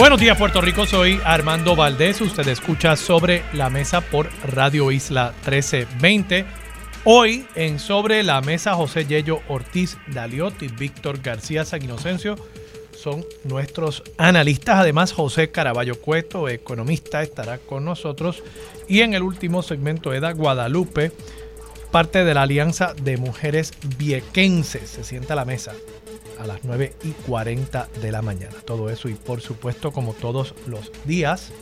Buenos días Puerto Rico, soy Armando Valdés, usted escucha sobre la mesa por Radio Isla 1320. Hoy en Sobre la Mesa José Yello Ortiz Daliotti, Víctor García San Inocencio son nuestros analistas. Además José Caraballo Cueto, economista, estará con nosotros. Y en el último segmento Eda Guadalupe, parte de la Alianza de Mujeres Viequenses, se sienta a la mesa a las 9 y 40 de la mañana. Todo eso y por supuesto como todos los días,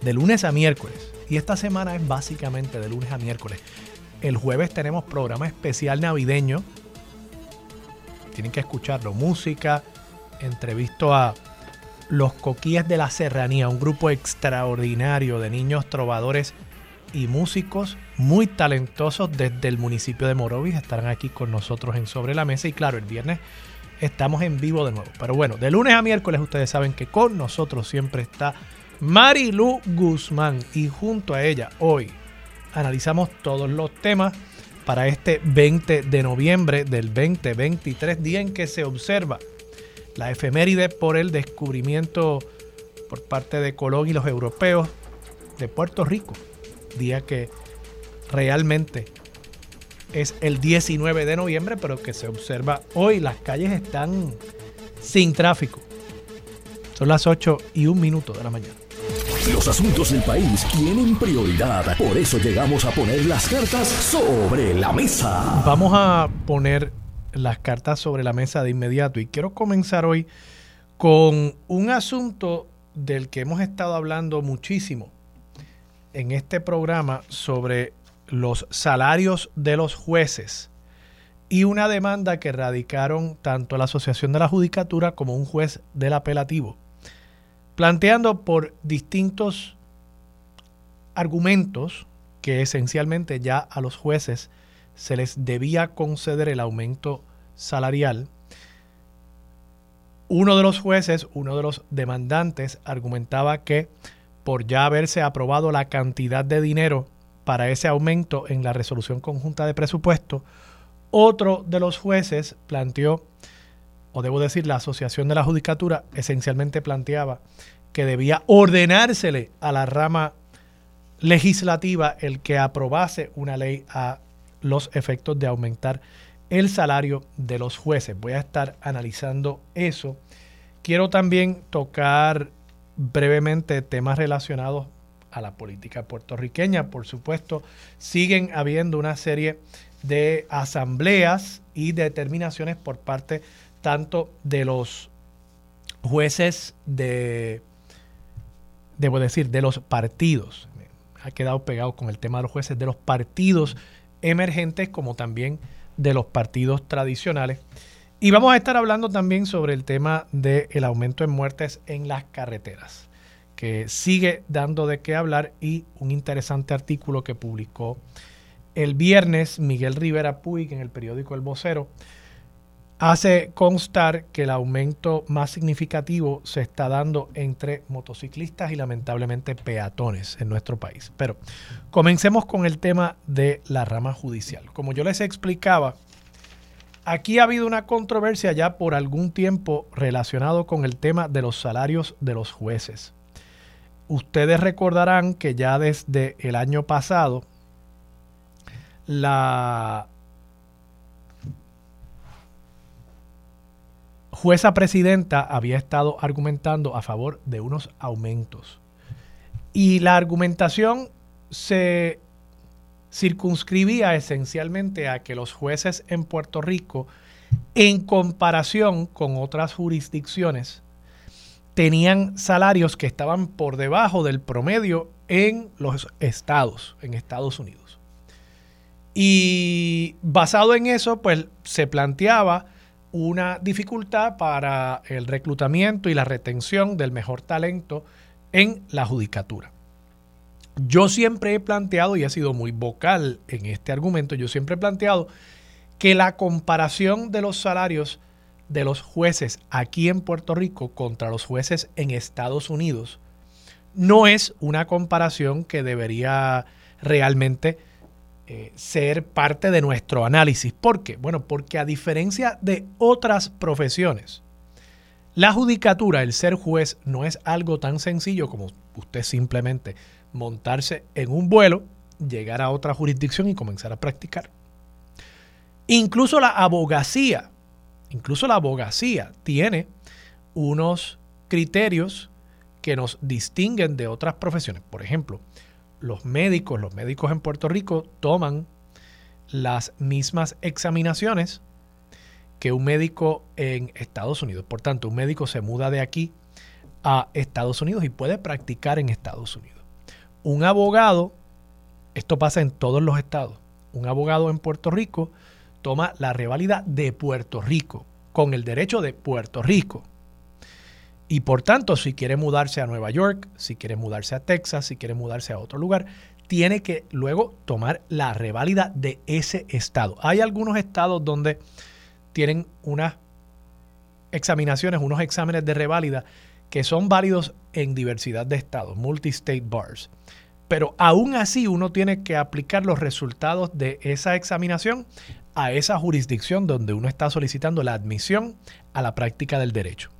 de lunes a miércoles. Y esta semana es básicamente de lunes a miércoles. El jueves tenemos programa especial navideño. Tienen que escucharlo. Música, entrevisto a los Coquías de la Serranía, un grupo extraordinario de niños trovadores y músicos muy talentosos desde el municipio de Morovis. Estarán aquí con nosotros en Sobre la Mesa. Y claro, el viernes estamos en vivo de nuevo. Pero bueno, de lunes a miércoles ustedes saben que con nosotros siempre está Marilu Guzmán y junto a ella hoy analizamos todos los temas para este 20 de noviembre del 2023, día en que se observa la efeméride por el descubrimiento por parte de Colón y los europeos de Puerto Rico, día que realmente es el 19 de noviembre, pero que se observa hoy. Las calles están sin tráfico. Son las 8 y un minuto de la mañana. Los asuntos del país tienen prioridad. Por eso llegamos a poner las cartas sobre la mesa. Vamos a poner las cartas sobre la mesa de inmediato y quiero comenzar hoy con un asunto del que hemos estado hablando muchísimo en este programa sobre los salarios de los jueces y una demanda que radicaron tanto la Asociación de la Judicatura como un juez del apelativo, planteando por distintos argumentos que esencialmente ya a los jueces se les debía conceder el aumento salarial. Uno de los jueces, uno de los demandantes, argumentaba que por ya haberse aprobado la cantidad de dinero para ese aumento en la resolución conjunta de presupuesto. Otro de los jueces planteó, o debo decir, la Asociación de la Judicatura esencialmente planteaba que debía ordenársele a la rama legislativa el que aprobase una ley a los efectos de aumentar el salario de los jueces. Voy a estar analizando eso. Quiero también tocar brevemente temas relacionados a la política puertorriqueña. Por supuesto, siguen habiendo una serie de asambleas y determinaciones por parte tanto de los jueces de, debo decir, de los partidos. Ha quedado pegado con el tema de los jueces de los partidos emergentes como también de los partidos tradicionales. Y vamos a estar hablando también sobre el tema del aumento en muertes en las carreteras que sigue dando de qué hablar y un interesante artículo que publicó el viernes Miguel Rivera Puig en el periódico El Vocero hace constar que el aumento más significativo se está dando entre motociclistas y lamentablemente peatones en nuestro país. Pero comencemos con el tema de la rama judicial. Como yo les explicaba, aquí ha habido una controversia ya por algún tiempo relacionado con el tema de los salarios de los jueces. Ustedes recordarán que ya desde el año pasado la jueza presidenta había estado argumentando a favor de unos aumentos. Y la argumentación se circunscribía esencialmente a que los jueces en Puerto Rico, en comparación con otras jurisdicciones, tenían salarios que estaban por debajo del promedio en los estados, en Estados Unidos. Y basado en eso, pues se planteaba una dificultad para el reclutamiento y la retención del mejor talento en la judicatura. Yo siempre he planteado, y he sido muy vocal en este argumento, yo siempre he planteado que la comparación de los salarios de los jueces aquí en Puerto Rico contra los jueces en Estados Unidos no es una comparación que debería realmente eh, ser parte de nuestro análisis. ¿Por qué? Bueno, porque a diferencia de otras profesiones, la judicatura, el ser juez, no es algo tan sencillo como usted simplemente montarse en un vuelo, llegar a otra jurisdicción y comenzar a practicar. Incluso la abogacía, incluso la abogacía tiene unos criterios que nos distinguen de otras profesiones. Por ejemplo, los médicos, los médicos en Puerto Rico toman las mismas examinaciones que un médico en Estados Unidos. Por tanto, un médico se muda de aquí a Estados Unidos y puede practicar en Estados Unidos. Un abogado, esto pasa en todos los estados, un abogado en Puerto Rico toma la reválida de Puerto Rico, con el derecho de Puerto Rico. Y por tanto, si quiere mudarse a Nueva York, si quiere mudarse a Texas, si quiere mudarse a otro lugar, tiene que luego tomar la reválida de ese estado. Hay algunos estados donde tienen unas examinaciones, unos exámenes de reválida que son válidos en diversidad de estados, multi-state bars. Pero aún así uno tiene que aplicar los resultados de esa examinación a esa jurisdicción donde uno está solicitando la admisión a la práctica del derecho.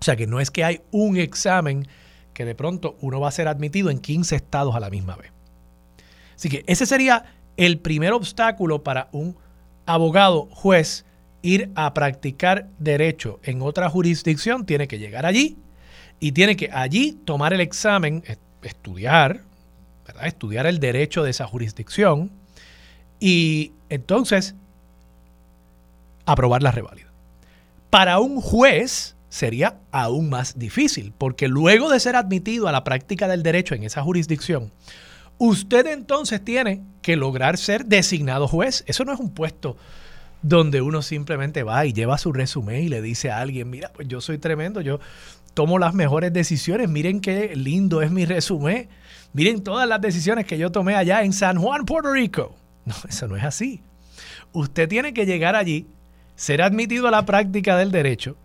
O sea que no es que hay un examen que de pronto uno va a ser admitido en 15 estados a la misma vez. Así que ese sería el primer obstáculo para un abogado, juez, ir a practicar derecho en otra jurisdicción. Tiene que llegar allí y tiene que allí tomar el examen, estudiar, ¿verdad? estudiar el derecho de esa jurisdicción y entonces aprobar la reválida. Para un juez, sería aún más difícil, porque luego de ser admitido a la práctica del derecho en esa jurisdicción, usted entonces tiene que lograr ser designado juez. Eso no es un puesto donde uno simplemente va y lleva su resumen y le dice a alguien, mira, pues yo soy tremendo, yo tomo las mejores decisiones, miren qué lindo es mi resumen, miren todas las decisiones que yo tomé allá en San Juan, Puerto Rico. No, eso no es así. Usted tiene que llegar allí, ser admitido a la práctica del derecho,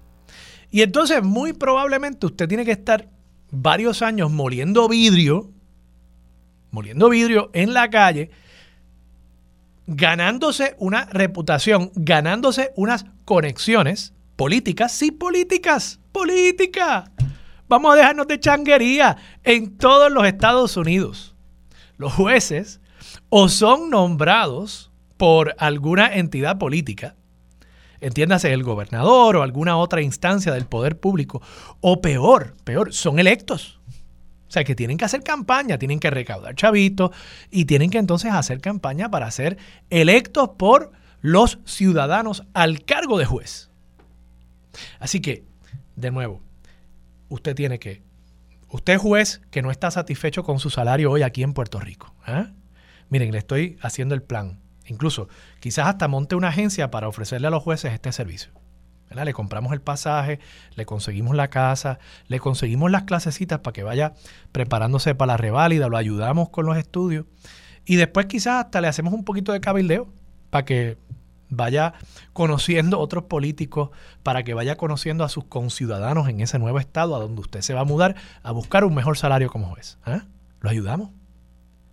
y entonces, muy probablemente usted tiene que estar varios años moliendo vidrio, moliendo vidrio en la calle, ganándose una reputación, ganándose unas conexiones políticas, sí, políticas, política. Vamos a dejarnos de changuería en todos los Estados Unidos. Los jueces o son nombrados por alguna entidad política entiéndase el gobernador o alguna otra instancia del poder público, o peor, peor, son electos. O sea, que tienen que hacer campaña, tienen que recaudar chavitos y tienen que entonces hacer campaña para ser electos por los ciudadanos al cargo de juez. Así que, de nuevo, usted tiene que, usted juez que no está satisfecho con su salario hoy aquí en Puerto Rico. ¿eh? Miren, le estoy haciendo el plan. Incluso quizás hasta monte una agencia para ofrecerle a los jueces este servicio. Le compramos el pasaje, le conseguimos la casa, le conseguimos las clasecitas para que vaya preparándose para la reválida, lo ayudamos con los estudios y después quizás hasta le hacemos un poquito de cabildeo para que vaya conociendo otros políticos, para que vaya conociendo a sus conciudadanos en ese nuevo estado a donde usted se va a mudar a buscar un mejor salario como juez. ¿eh? Lo ayudamos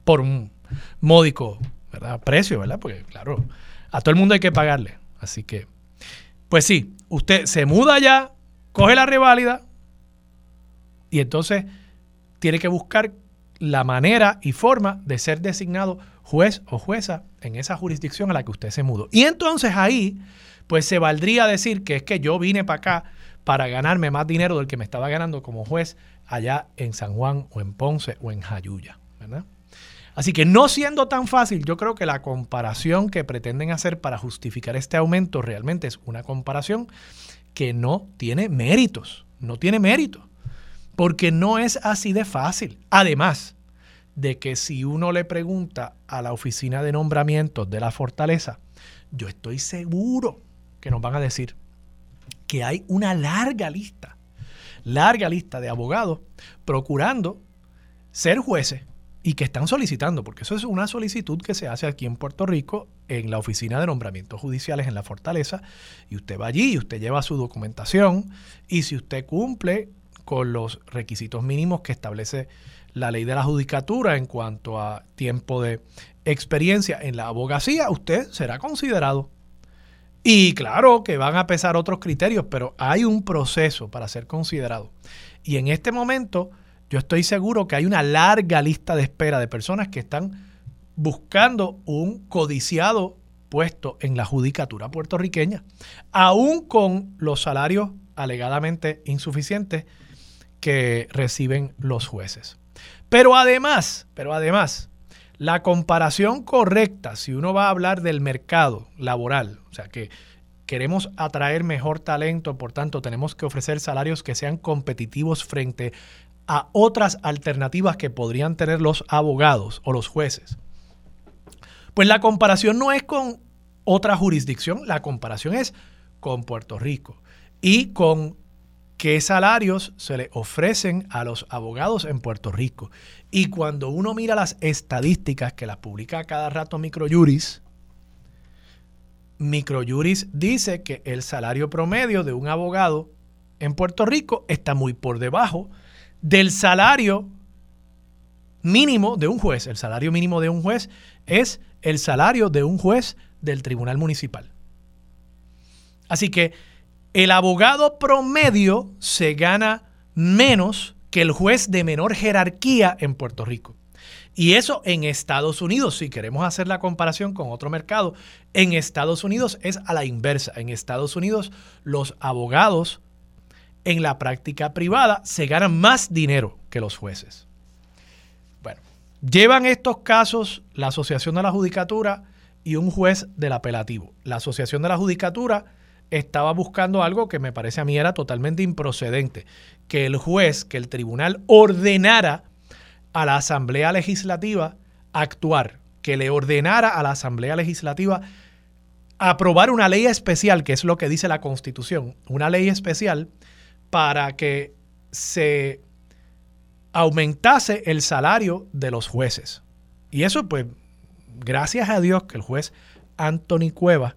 por un módico ¿verdad? Precio, ¿verdad? Porque, claro, a todo el mundo hay que pagarle. Así que, pues sí, usted se muda allá, coge la reválida y entonces tiene que buscar la manera y forma de ser designado juez o jueza en esa jurisdicción a la que usted se mudó. Y entonces ahí, pues se valdría decir que es que yo vine para acá para ganarme más dinero del que me estaba ganando como juez allá en San Juan o en Ponce o en Jayuya, ¿verdad? Así que no siendo tan fácil, yo creo que la comparación que pretenden hacer para justificar este aumento realmente es una comparación que no tiene méritos, no tiene mérito, porque no es así de fácil. Además de que si uno le pregunta a la oficina de nombramientos de la fortaleza, yo estoy seguro que nos van a decir, que hay una larga lista, larga lista de abogados procurando ser jueces y que están solicitando, porque eso es una solicitud que se hace aquí en Puerto Rico en la Oficina de Nombramientos Judiciales en la Fortaleza, y usted va allí y usted lleva su documentación, y si usted cumple con los requisitos mínimos que establece la ley de la judicatura en cuanto a tiempo de experiencia en la abogacía, usted será considerado. Y claro que van a pesar otros criterios, pero hay un proceso para ser considerado. Y en este momento yo estoy seguro que hay una larga lista de espera de personas que están buscando un codiciado puesto en la judicatura puertorriqueña, aún con los salarios alegadamente insuficientes que reciben los jueces. Pero además, pero además, la comparación correcta, si uno va a hablar del mercado laboral, o sea que queremos atraer mejor talento, por tanto tenemos que ofrecer salarios que sean competitivos frente a otras alternativas que podrían tener los abogados o los jueces. Pues la comparación no es con otra jurisdicción, la comparación es con Puerto Rico y con qué salarios se le ofrecen a los abogados en Puerto Rico. Y cuando uno mira las estadísticas que las publica cada rato Microjuris, Microjuris dice que el salario promedio de un abogado en Puerto Rico está muy por debajo del salario mínimo de un juez. El salario mínimo de un juez es el salario de un juez del Tribunal Municipal. Así que el abogado promedio se gana menos que el juez de menor jerarquía en Puerto Rico. Y eso en Estados Unidos, si queremos hacer la comparación con otro mercado, en Estados Unidos es a la inversa. En Estados Unidos los abogados en la práctica privada se ganan más dinero que los jueces. Bueno, llevan estos casos la Asociación de la Judicatura y un juez del apelativo. La Asociación de la Judicatura estaba buscando algo que me parece a mí era totalmente improcedente, que el juez, que el tribunal ordenara a la Asamblea Legislativa actuar, que le ordenara a la Asamblea Legislativa aprobar una ley especial, que es lo que dice la Constitución, una ley especial para que se aumentase el salario de los jueces. Y eso, pues, gracias a Dios que el juez Anthony Cueva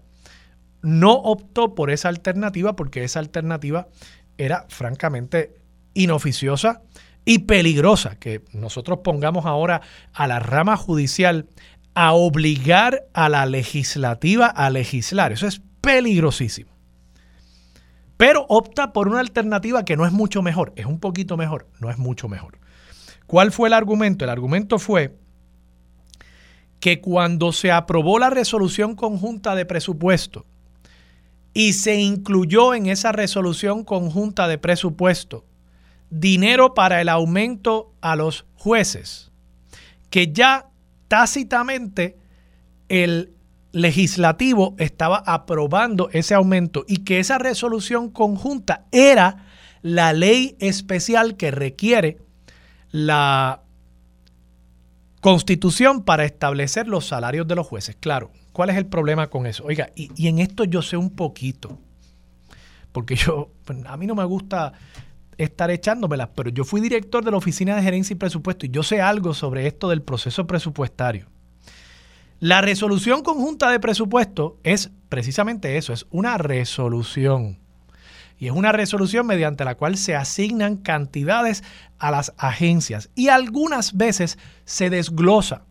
no optó por esa alternativa porque esa alternativa era francamente inoficiosa y peligrosa. Que nosotros pongamos ahora a la rama judicial a obligar a la legislativa a legislar. Eso es peligrosísimo pero opta por una alternativa que no es mucho mejor, es un poquito mejor, no es mucho mejor. ¿Cuál fue el argumento? El argumento fue que cuando se aprobó la resolución conjunta de presupuesto y se incluyó en esa resolución conjunta de presupuesto dinero para el aumento a los jueces, que ya tácitamente el legislativo estaba aprobando ese aumento y que esa resolución conjunta era la ley especial que requiere la constitución para establecer los salarios de los jueces. Claro, ¿cuál es el problema con eso? Oiga, y, en esto yo sé un poquito, porque yo, pues, a mí no me gusta estar echándomelas, pero yo fui director de la Oficina de Gerencia y Presupuesto y yo sé algo sobre esto del proceso presupuestario. La resolución conjunta de presupuesto es precisamente eso, es una resolución. Y es una resolución mediante la cual se asignan cantidades a las agencias y algunas veces se desglosa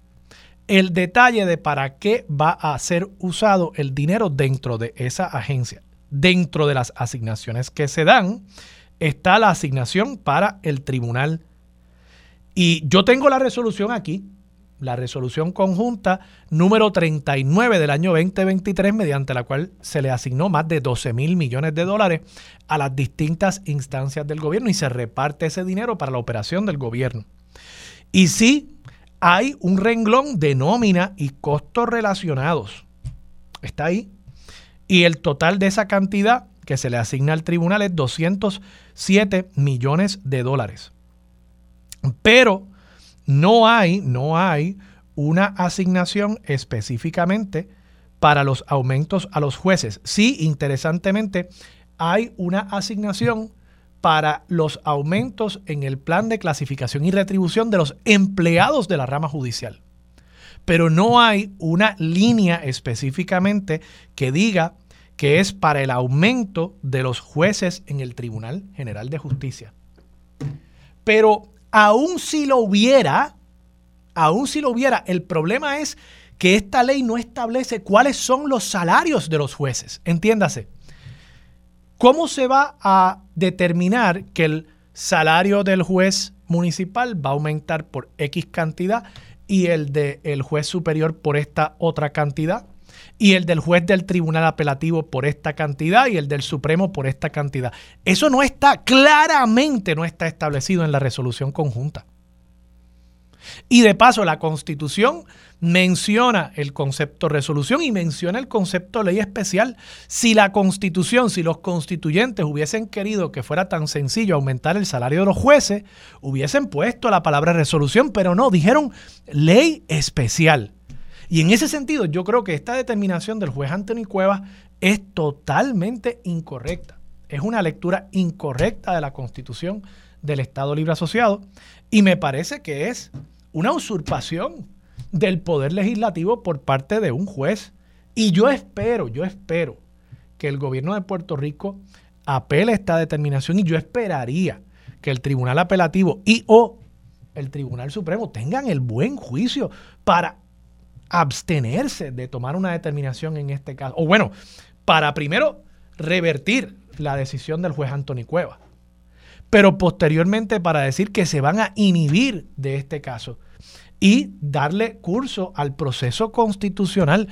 el detalle de para qué va a ser usado el dinero dentro de esa agencia. Dentro de las asignaciones que se dan está la asignación para el tribunal. Y yo tengo la resolución aquí, la resolución conjunta número 39 del año 2023, mediante la cual se le asignó más de 12 mil millones de dólares a las distintas instancias del gobierno y se reparte ese dinero para la operación del gobierno. Y sí, hay un renglón de nómina y costos relacionados. Está ahí. Y el total de esa cantidad que se le asigna al tribunal es 207 millones de dólares. Pero no hay, no hay una asignación específicamente para los aumentos a los jueces. Sí, interesantemente, hay una asignación para los aumentos en el plan de clasificación y retribución de los empleados de la rama judicial. Pero no hay una línea específicamente que diga que es para el aumento de los jueces en el Tribunal General de Justicia. Pero aún si lo hubiera, aún si lo hubiera, el problema es que esta ley no establece cuáles son los salarios de los jueces. Entiéndase. ¿Cómo se va a determinar que el salario del juez municipal va a aumentar por X cantidad y el del juez superior por esta otra cantidad? Y el del juez del tribunal apelativo por esta cantidad y el del Supremo por esta cantidad. Eso no está, claramente no está establecido en la resolución conjunta. Y de paso, la Constitución menciona el concepto resolución y menciona el concepto ley especial. Si la Constitución, si los constituyentes hubiesen querido que fuera tan sencillo aumentar el salario de los jueces, hubiesen puesto la palabra resolución, pero no, dijeron ley especial. Y en ese sentido, yo creo que esta determinación del juez Anthony Cuevas es totalmente incorrecta. Es una lectura incorrecta de la Constitución del Estado Libre Asociado y me parece que es una usurpación del poder legislativo por parte de un juez. Y yo espero, yo espero que el gobierno de Puerto Rico apele esta determinación y yo esperaría que el Tribunal Apelativo y o el Tribunal Supremo tengan el buen juicio para abstenerse de tomar una determinación en este caso. O bueno, para primero revertir la decisión del juez Anthony Cueva pero posteriormente para decir que se van a inhibir de este caso y darle curso al proceso constitucional.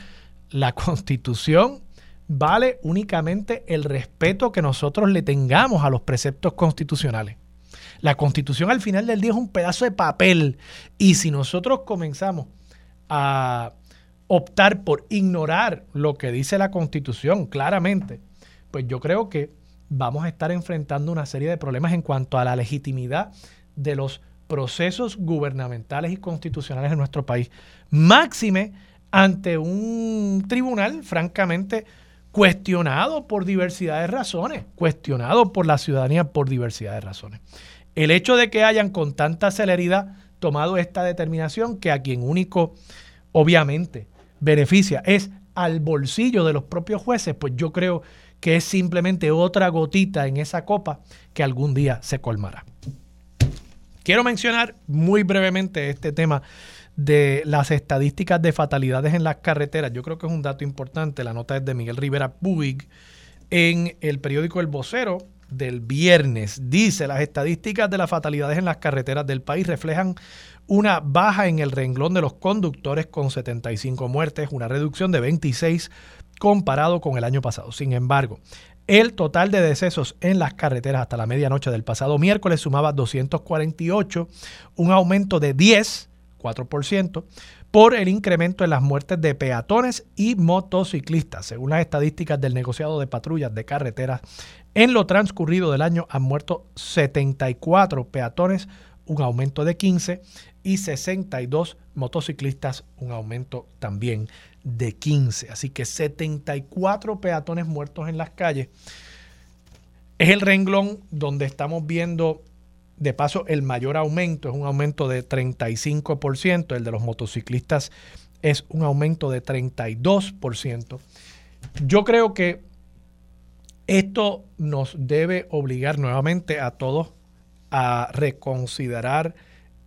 La constitución vale únicamente el respeto que nosotros le tengamos a los preceptos constitucionales. La constitución al final del día es un pedazo de papel y si nosotros comenzamos a optar por ignorar lo que dice la constitución claramente, pues yo creo que vamos a estar enfrentando una serie de problemas en cuanto a la legitimidad de los procesos gubernamentales y constitucionales en nuestro país. Máxime ante un tribunal francamente cuestionado por diversidad de razones, cuestionado por la ciudadanía por diversidad de razones. El hecho de que hayan con tanta celeridad tomado esta determinación, que a quien único, obviamente, beneficia es al bolsillo de los propios jueces, pues yo creo que es simplemente otra gotita en esa copa que algún día se colmará. Quiero mencionar muy brevemente este tema de las estadísticas de fatalidades en las carreteras. Yo creo que es un dato importante. La nota es de Miguel Rivera Puig en el periódico El Vocero del viernes. Dice, las estadísticas de las fatalidades en las carreteras del país reflejan una baja en el renglón de los conductores con 75 muertes, una reducción de 26 comparado con el año pasado. Sin embargo, el total de decesos en las carreteras hasta la medianoche del pasado miércoles sumaba 248, un aumento de 10, 4%, por el incremento en las muertes de peatones y motociclistas. Según las estadísticas del negociado de patrullas de carreteras, en lo transcurrido del año han muerto 74 peatones, un aumento de 15, y 62 motociclistas, un aumento también de 15. Así que 74 peatones muertos en las calles. Es el renglón donde estamos viendo, de paso, el mayor aumento, es un aumento de 35%, el de los motociclistas es un aumento de 32%. Yo creo que esto nos debe obligar nuevamente a todos a reconsiderar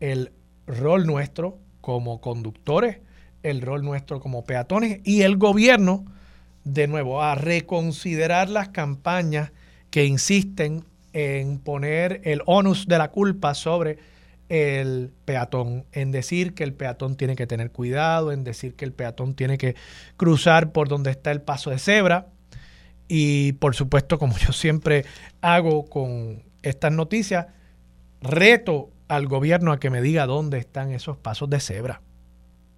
el rol nuestro como conductores, el rol nuestro como peatones y el gobierno, de nuevo, a reconsiderar las campañas que insisten en poner el onus de la culpa sobre el peatón, en decir que el peatón tiene que tener cuidado, en decir que el peatón tiene que cruzar por donde está el paso de cebra. Y por supuesto, como yo siempre hago con estas noticias, reto al gobierno a que me diga dónde están esos pasos de cebra.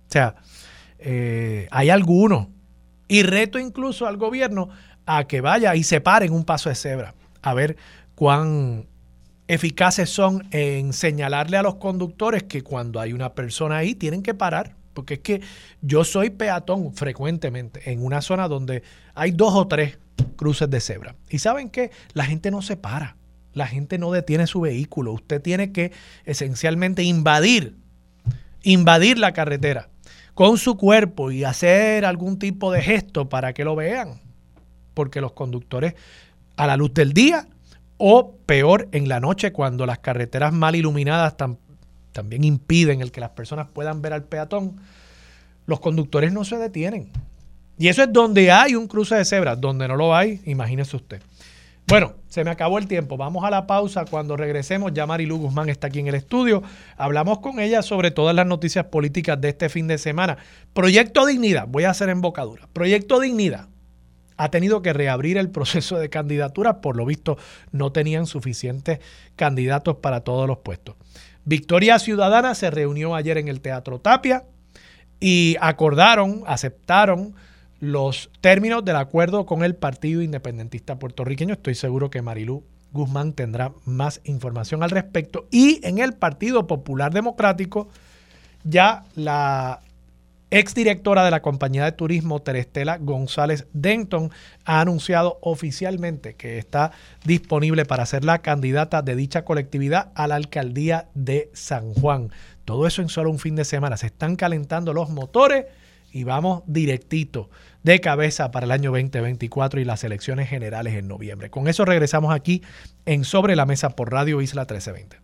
O sea, eh, hay algunos. Y reto incluso al gobierno a que vaya y separen un paso de cebra. A ver cuán eficaces son en señalarle a los conductores que cuando hay una persona ahí tienen que parar. Porque es que yo soy peatón frecuentemente en una zona donde hay dos o tres cruces de cebra. Y saben que la gente no se para, la gente no detiene su vehículo. Usted tiene que esencialmente invadir, invadir la carretera con su cuerpo y hacer algún tipo de gesto para que lo vean. Porque los conductores a la luz del día o peor en la noche cuando las carreteras mal iluminadas también impiden el que las personas puedan ver al peatón, los conductores no se detienen. Y eso es donde hay un cruce de cebras, donde no lo hay, imagínese usted. Bueno, se me acabó el tiempo. Vamos a la pausa. Cuando regresemos, ya Marilu Guzmán está aquí en el estudio. Hablamos con ella sobre todas las noticias políticas de este fin de semana. Proyecto Dignidad, voy a hacer embocadura. Proyecto Dignidad ha tenido que reabrir el proceso de candidatura. Por lo visto, no tenían suficientes candidatos para todos los puestos. Victoria Ciudadana se reunió ayer en el Teatro Tapia y acordaron, aceptaron los términos del acuerdo con el Partido Independentista Puertorriqueño. Estoy seguro que Marilú Guzmán tendrá más información al respecto. Y en el Partido Popular Democrático, ya la exdirectora de la compañía de turismo, Terestela González Denton, ha anunciado oficialmente que está disponible para ser la candidata de dicha colectividad a la alcaldía de San Juan. Todo eso en solo un fin de semana. Se están calentando los motores y vamos directito de cabeza para el año 2024 y las elecciones generales en noviembre. Con eso regresamos aquí en Sobre la Mesa por Radio Isla 1320.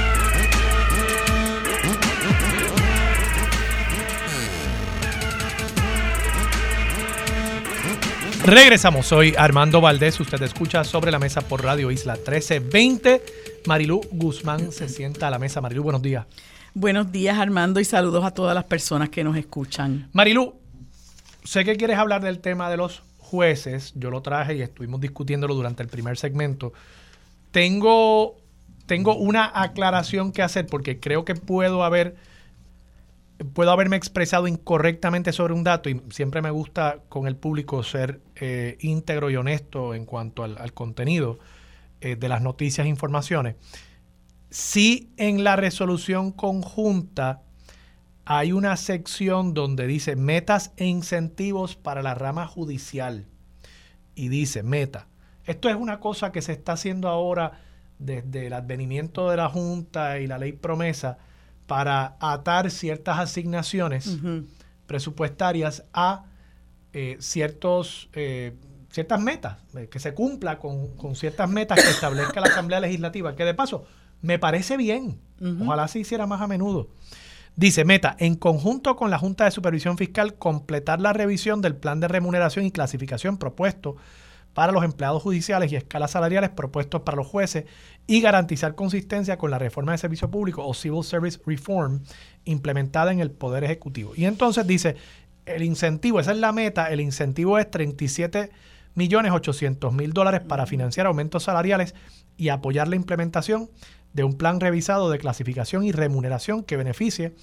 Regresamos, soy Armando Valdés, usted escucha sobre la mesa por Radio Isla 1320. Marilú Guzmán se sienta a la mesa. Marilú, buenos días. Buenos días, Armando, y saludos a todas las personas que nos escuchan. Marilu, sé que quieres hablar del tema de los jueces. Yo lo traje y estuvimos discutiéndolo durante el primer segmento. Tengo, tengo una aclaración que hacer porque creo que puedo haber puedo haberme expresado incorrectamente sobre un dato y siempre me gusta con el público ser eh, íntegro y honesto en cuanto al, contenido eh, de las noticias e informaciones si en la resolución conjunta hay una sección donde dice metas e incentivos para la rama judicial. Y dice meta. Esto es una cosa que se está haciendo ahora desde el advenimiento de la Junta y la ley promesa para atar ciertas asignaciones presupuestarias a eh, ciertos, eh, ciertas metas, eh, que se cumpla con, con, ciertas metas que establezca la Asamblea Legislativa, que de paso me parece bien. Ojalá se hiciera más a menudo. Dice, meta, en conjunto con la Junta de Supervisión Fiscal, completar la revisión del plan de remuneración y clasificación propuesto para los empleados judiciales y escalas salariales propuestos para los jueces y garantizar consistencia con la reforma de servicio público o Civil Service Reform implementada en el Poder Ejecutivo. Y entonces dice, el incentivo, esa es la meta, el incentivo es 37 millones 800 mil dólares para financiar aumentos salariales y apoyar la implementación de un plan revisado de clasificación y remuneración que beneficie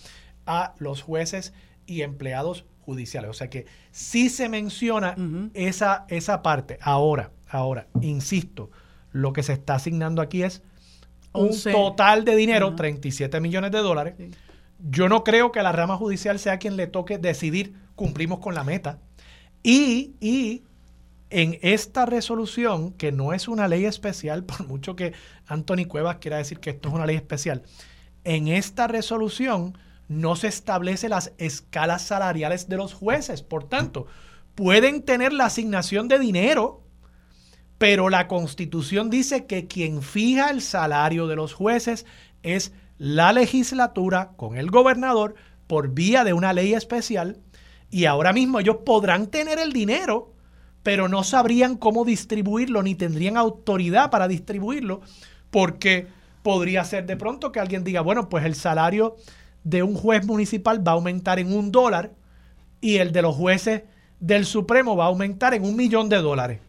a los jueces y empleados judiciales. O sea que sí se menciona esa, esa parte. Ahora, ahora, insisto, lo que se está asignando aquí es un total de dinero, 37 millones de dólares. Yo no creo que la rama judicial sea quien le toque decidir cumplimos con la meta. Y, y en esta resolución, que no es una ley especial, por mucho que Anthony Cuevas quiera decir que esto es una ley especial, en esta resolución no se establece las escalas salariales de los jueces. Por tanto, pueden tener la asignación de dinero, pero la constitución dice que quien fija el salario de los jueces es la legislatura con el gobernador por vía de una ley especial y ahora mismo ellos podrán tener el dinero pero no sabrían cómo distribuirlo ni tendrían autoridad para distribuirlo, porque podría ser de pronto que alguien diga, bueno, pues el salario de un juez municipal va a aumentar en un dólar y el de los jueces del Supremo va a aumentar en un millón de dólares.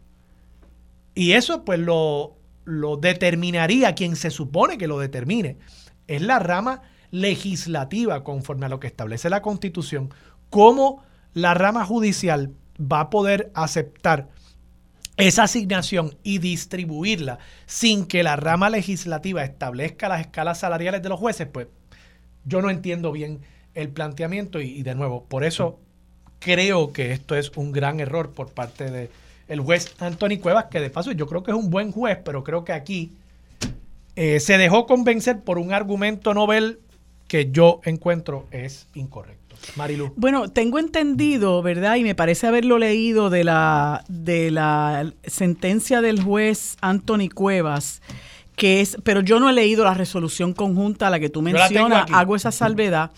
Y eso pues lo, lo determinaría, quien se supone que lo determine, es la rama legislativa conforme a lo que establece la Constitución. ¿Cómo la rama judicial va a poder aceptar esa asignación y distribuirla sin que la rama legislativa establezca las escalas salariales de los jueces? Pues yo no entiendo bien el planteamiento y, de nuevo, por eso creo que esto es un gran error por parte de el juez Anthony Cuevas, que de paso yo creo que es un buen juez, pero creo que aquí eh, se dejó convencer por un argumento novel que yo encuentro es incorrecto. Marilu. Bueno, tengo entendido, ¿verdad? Y me parece haberlo leído de la, de la sentencia del juez Anthony Cuevas, que es, pero yo no he leído la resolución conjunta a la que tú mencionas, hago esa salvedad.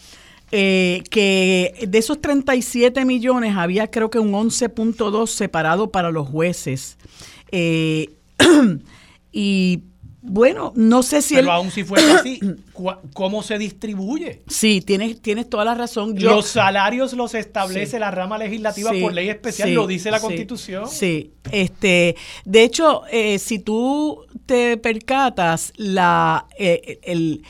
Eh, que de esos 37 millones había creo que un 11.2 separado para los jueces. Eh, y bueno, no sé si... Pero aún si fuera así, ¿cómo se distribuye? Sí, tienes, tienes toda la razón. los salarios los establece la rama legislativa por ley especial, lo dice la Constitución. Sí, este, de hecho, eh, si tú te percatas, la, el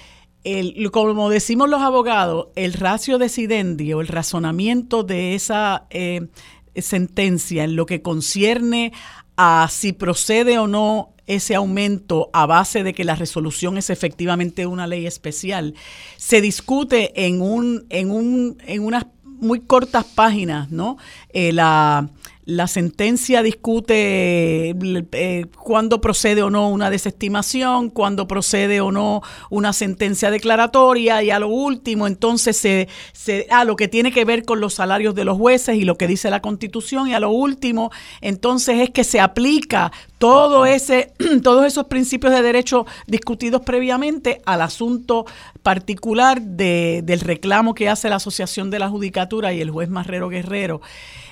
el, como decimos los abogados, el ratio decidendi o el razonamiento de esa eh, sentencia en lo que concierne a si procede o no ese aumento a base de que la resolución es efectivamente una ley especial, se discute en un, en un, en unas muy cortas páginas, ¿no? Eh, la, la sentencia discute eh, cuándo procede o no una desestimación, cuándo procede o no una sentencia declaratoria y a lo último entonces se, se a lo que tiene que ver con los salarios de los jueces y lo que dice la Constitución y a lo último entonces es que se aplica todo ese todos esos principios de derecho discutidos previamente al asunto particular de, del reclamo que hace la Asociación de la Judicatura y el juez Marrero Guerrero.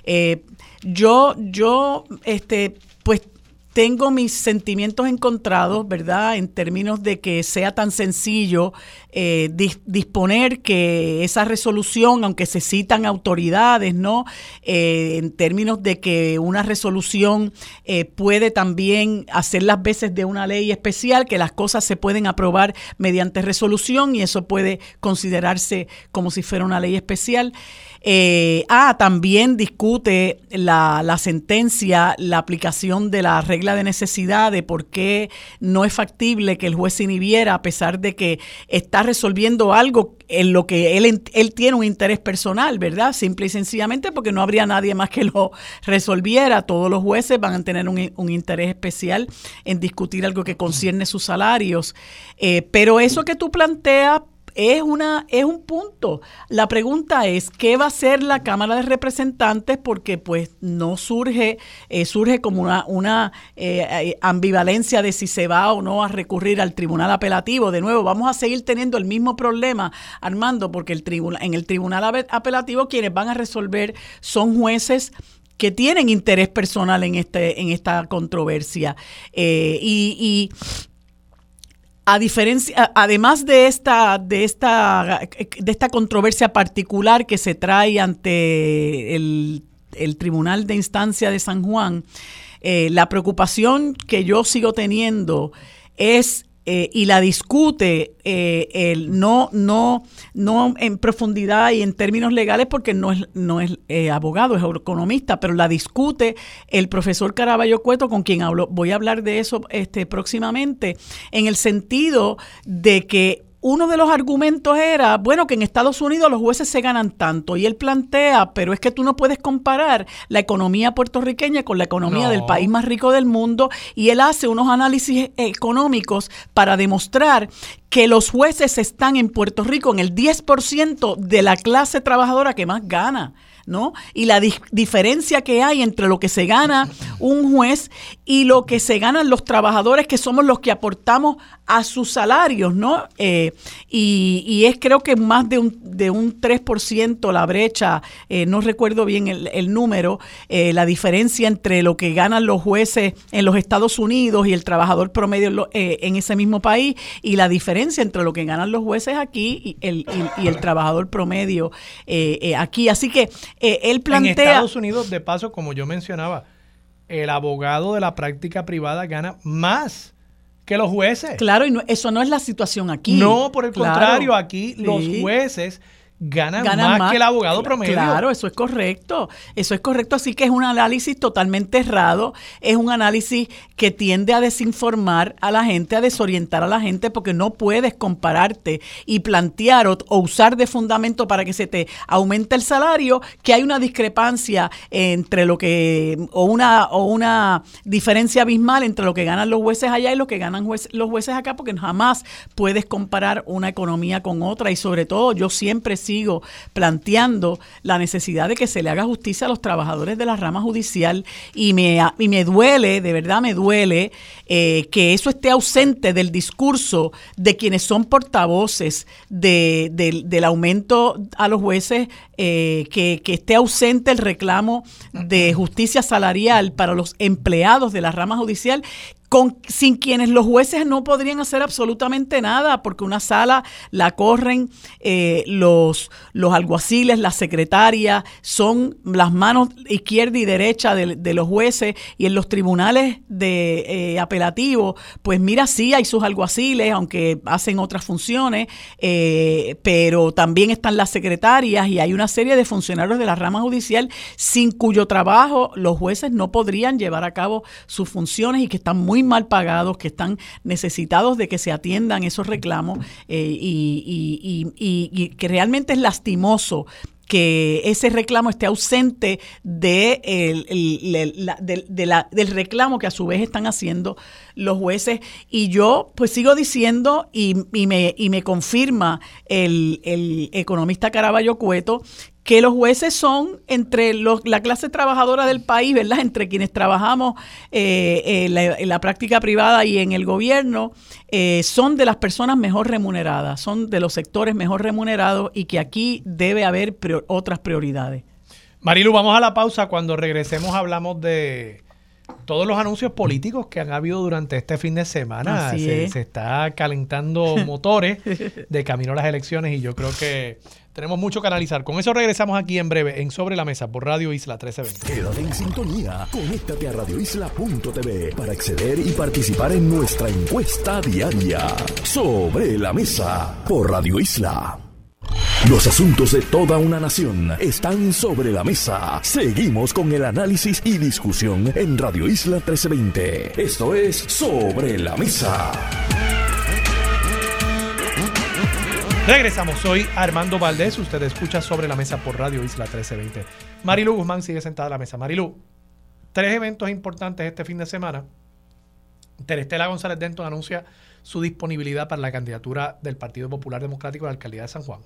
Eh, yo, yo, este, pues tengo mis sentimientos encontrados, ¿verdad? En términos de que sea tan sencillo eh, disponer que esa resolución, aunque se citan autoridades, ¿no? Eh, en términos de que una resolución eh, puede también hacer las veces de una ley especial, que las cosas se pueden aprobar mediante resolución y eso puede considerarse como si fuera una ley especial. Ah, también discute la, sentencia, la aplicación de la regla de necesidad de por qué no es factible que el juez se inhibiera a pesar de que está resolviendo algo en lo que él, él tiene un interés personal, ¿verdad? Simple y sencillamente porque no habría nadie más que lo resolviera. Todos los jueces van a tener un, un interés especial en discutir algo que concierne sus salarios. Eh, pero eso que tú planteas es, una, es un punto. La pregunta es, ¿qué va a hacer la Cámara de Representantes? Porque pues no surge, eh, surge como una, una eh, eh, ambivalencia de si se va o no a recurrir al tribunal apelativo. De nuevo, vamos a seguir teniendo el mismo problema, Armando, porque el tribunal, en el tribunal apelativo quienes van a resolver son jueces que tienen interés personal en este en esta controversia y, a diferencia, además de esta, de esta, de esta controversia particular que se trae ante el, Tribunal de Instancia de San Juan, eh, la preocupación que yo sigo teniendo es eh, y la discute eh, no, no, no en profundidad y en términos legales porque no es, no es eh, abogado, es economista, pero la discute el profesor Caraballo Cueto, con quien hablo, voy a hablar de eso este, próximamente, en el sentido de que uno de los argumentos era, bueno, que en Estados Unidos los jueces se ganan tanto. Y él plantea, pero es que tú no puedes comparar la economía puertorriqueña con la economía del país más rico del mundo. Y él hace unos análisis económicos para demostrar que los jueces están en Puerto Rico en el 10% de la clase trabajadora que más gana. ¿No? Y la diferencia que hay entre lo que se gana un juez y lo que se ganan los trabajadores que somos los que aportamos a sus salarios, ¿no? Eh, y, es creo que más de un, de un 3% la brecha, eh, no recuerdo bien el, número, eh, la diferencia entre lo que ganan los jueces en los Estados Unidos y el trabajador promedio en ese mismo país y la diferencia entre lo que ganan los jueces aquí y el, y, el trabajador promedio aquí. Así que él plantea... En Estados Unidos, de paso, como yo mencionaba, el abogado de la práctica privada gana más que los jueces. Claro, y eso no es la situación aquí. No, por el contrario, aquí los jueces ganan, más, que el abogado promedio. Claro, eso es correcto. Eso es correcto. Así que es un análisis totalmente errado. Es un análisis que tiende a desinformar a la gente, a desorientar a la gente, porque no puedes compararte y plantear o, usar de fundamento para que se te aumente el salario, que hay una discrepancia entre lo que, o una, o una diferencia abismal entre lo que ganan los jueces allá y lo que ganan los jueces acá, porque jamás puedes comparar una economía con otra. Y sobre todo, yo siempre sigo planteando la necesidad de que se le haga justicia a los trabajadores de la rama judicial y me, y me duele, de verdad me duele, eh, que eso esté ausente del discurso de quienes son portavoces del aumento a los jueces, eh, que, que esté ausente el reclamo de justicia salarial para los empleados de la rama judicial, con, sin quienes los jueces no podrían hacer absolutamente nada, porque una sala la corren eh, los, los alguaciles, la secretaria, son las manos izquierda y derecha de, los jueces, y en los tribunales de eh, apelativos, pues mira, sí hay sus alguaciles, aunque hacen otras funciones, eh, pero también están las secretarias y hay una serie de funcionarios de la rama judicial sin cuyo trabajo los jueces no podrían llevar a cabo sus funciones y que están muy mal pagados, que están necesitados de que se atiendan esos reclamos eh, y, que realmente es lastimoso que ese reclamo esté ausente de del reclamo que a su vez están haciendo los jueces. Y yo pues sigo diciendo y, me, y me confirma el, el economista Caraballo Cueto que los jueces son entre los, la clase trabajadora del país, ¿verdad? Entre quienes trabajamos eh, en, la, práctica privada y en el gobierno, eh, son de las personas mejor remuneradas, son de los sectores mejor remunerados y que aquí debe haber otras prioridades. Marilu, vamos a la pausa. Cuando regresemos hablamos de todos los anuncios políticos que han habido durante este fin de semana. Se, se, está calentando motores de camino a las elecciones y yo creo que tenemos mucho que analizar. Con eso regresamos aquí en breve en Sobre la Mesa por Radio Isla 1320. Quédate en sintonía. Conéctate a radioisla.tv para acceder y participar en nuestra encuesta diaria. Sobre la Mesa por Radio Isla. Los asuntos de toda una nación están sobre la mesa. Seguimos con el análisis y discusión en Radio Isla 1320. Esto es Sobre la Mesa. Regresamos, soy Armando Valdés, usted escucha sobre la mesa por Radio Isla 1320. Marilu Guzmán sigue sentada a la mesa. Marilu, tres eventos importantes este fin de semana. Terestela González Denton anuncia su disponibilidad para la candidatura del Partido Popular Democrático a la alcaldía de San Juan.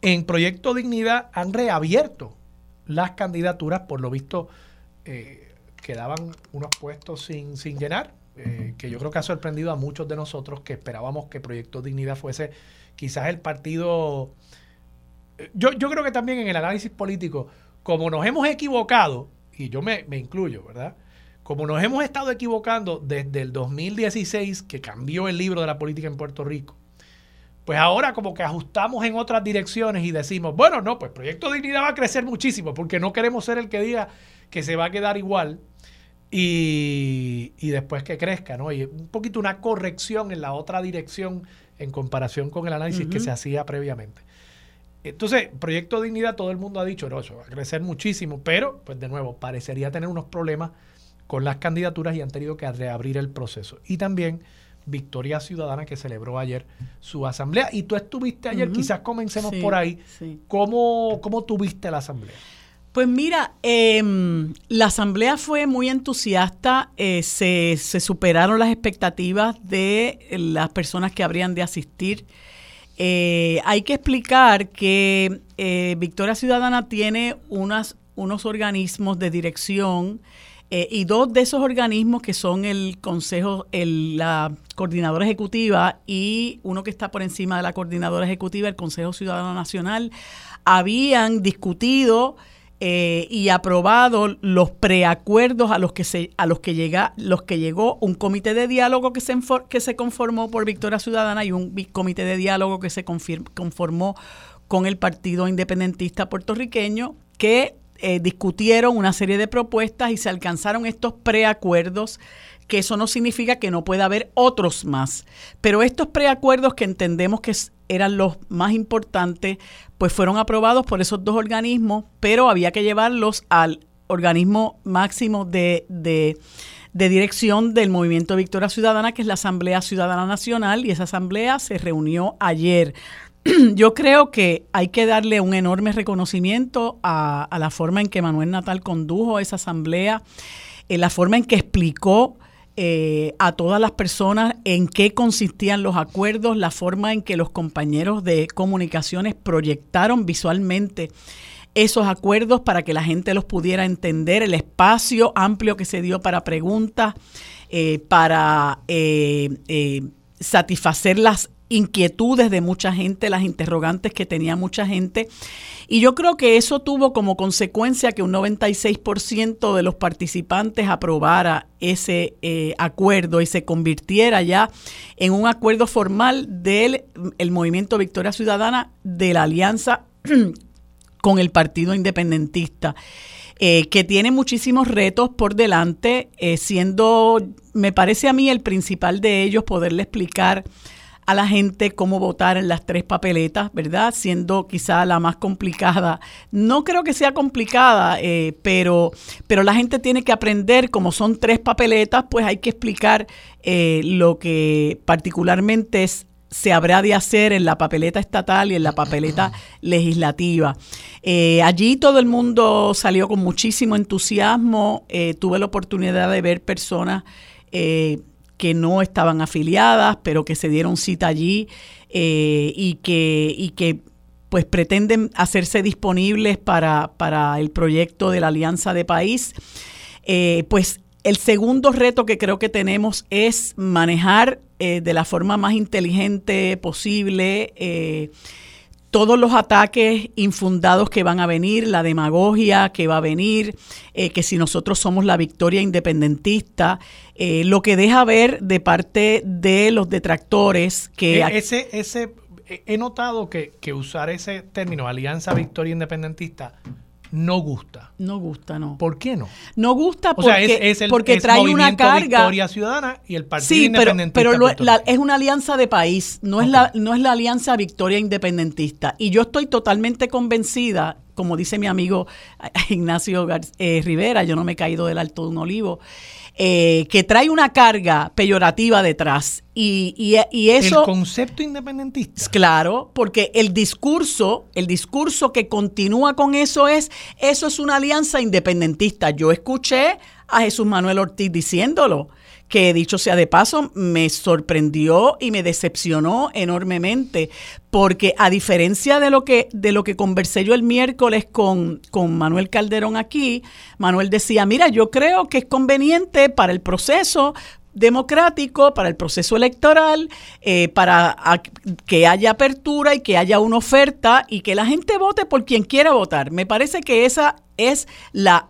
En Proyecto Dignidad han reabierto las candidaturas, por lo visto eh, quedaban unos puestos sin, sin llenar, eh, que yo creo que ha sorprendido a muchos de nosotros que esperábamos que Proyecto Dignidad fuese quizás el partido... Yo, yo creo que también en el análisis político, como nos hemos equivocado, y yo me, incluyo, ¿verdad? Como nos hemos estado equivocando desde el 2016, que cambió el libro de la política en Puerto Rico, pues ahora como que ajustamos en otras direcciones y decimos, bueno, no, pues Proyecto Dignidad va a crecer muchísimo, porque no queremos ser el que diga que se va a quedar igual y, y después que crezca, ¿no? Y un poquito una corrección en la otra dirección en comparación con el análisis que se hacía previamente. Entonces, Proyecto Dignidad, todo el mundo ha dicho, no, eso va a crecer muchísimo, pero, pues de nuevo, parecería tener unos problemas con las candidaturas y han tenido que reabrir el proceso. Y también Victoria Ciudadana, que celebró ayer su asamblea. Y tú estuviste ayer, quizás comencemos por ahí. ¿Cómo, ¿Cómo tuviste la asamblea? Pues mira, em, la asamblea fue muy entusiasta, eh, se, superaron las expectativas de las personas que habrían de asistir. Eh, hay que explicar que eh, Victoria Ciudadana tiene unos organismos de dirección y dos de esos organismos que son el Consejo, el, la Coordinadora Ejecutiva y uno que está por encima de la Coordinadora Ejecutiva, el Consejo Ciudadano Nacional, habían discutido eh, y aprobado los preacuerdos a los que se a los que llega los que llegó un comité de diálogo que se que se conformó por Victoria Ciudadana y un comité de diálogo que se conformó con el Partido Independentista puertorriqueño que eh, discutieron una serie de propuestas y se alcanzaron estos preacuerdos que eso no significa que no pueda haber otros más. Pero estos preacuerdos que entendemos que eran los más importantes, pues fueron aprobados por esos dos organismos, pero había que llevarlos al organismo máximo de, de, dirección del Movimiento Victoria Ciudadana, que es la Asamblea Ciudadana Nacional, y esa asamblea se reunió ayer. Yo creo que hay que darle un enorme reconocimiento a, a la forma en que Manuel Natal condujo esa asamblea, en la forma en que explicó eh, a todas las personas en qué consistían los acuerdos, la forma en que los compañeros de comunicaciones proyectaron visualmente esos acuerdos para que la gente los pudiera entender, el espacio amplio que se dio para preguntas, eh, para eh, satisfacer las inquietudes de mucha gente, las interrogantes que tenía mucha gente. Y yo creo que eso tuvo como consecuencia que un 96% de los participantes aprobara ese eh, acuerdo y se convirtiera ya en un acuerdo formal del el movimiento Victoria Ciudadana de la alianza con el Partido Independentista. Eh, que tiene muchísimos retos por delante, eh, siendo, me parece a mí, el principal de ellos poderle explicar a la gente cómo votar en las tres papeletas, ¿verdad? Siendo quizá la más complicada. No creo que sea complicada, eh, pero, pero la gente tiene que aprender, como son tres papeletas, pues hay que explicar eh, lo que particularmente se habrá de hacer en la papeleta estatal y en la papeleta legislativa. Eh, allí todo el mundo salió con muchísimo entusiasmo. tuve la oportunidad de ver personas que no estaban afiliadas, pero que se dieron cita allí eh, y, que, y que pues pretenden hacerse disponibles para, para el proyecto de la Alianza de País. Eh, pues el segundo reto que creo que tenemos es manejar eh, de la forma más inteligente posible todos los ataques infundados que van a venir, la demagogia que va a venir, eh, que si nosotros somos la victoria independentista, eh, lo que deja ver de parte de los detractores que... E, ese, ese, he notado que, que usar ese término, alianza victoria independentista, no gusta. No gusta, no. ¿Por qué no? No gusta porque, porque trae una carga. Victoria Ciudadana y el Partido Independentista. Pero, pero es una alianza de país, no, es la, no es la alianza Victoria Independentista. Y yo estoy totalmente convencida, como dice mi amigo Ignacio eh, Rivera, yo no me he caído del alto de un olivo, eh, que trae una carga peyorativa detrás. Y, y, eso... El concepto independentista. Claro, porque el discurso, el discurso que continúa con eso es, eso es una alianza independentista. Yo escuché a Jesús Manuel Ortiz diciéndolo que dicho sea de paso, me sorprendió y me decepcionó enormemente, porque a diferencia de lo que, de lo que conversé yo el miércoles con, con Manuel Calderón aquí, Manuel decía, mira, yo creo que es conveniente para el proceso democrático, para el proceso electoral, eh, para que haya apertura y que haya una oferta y que la gente vote por quien quiera votar. Me parece que esa es la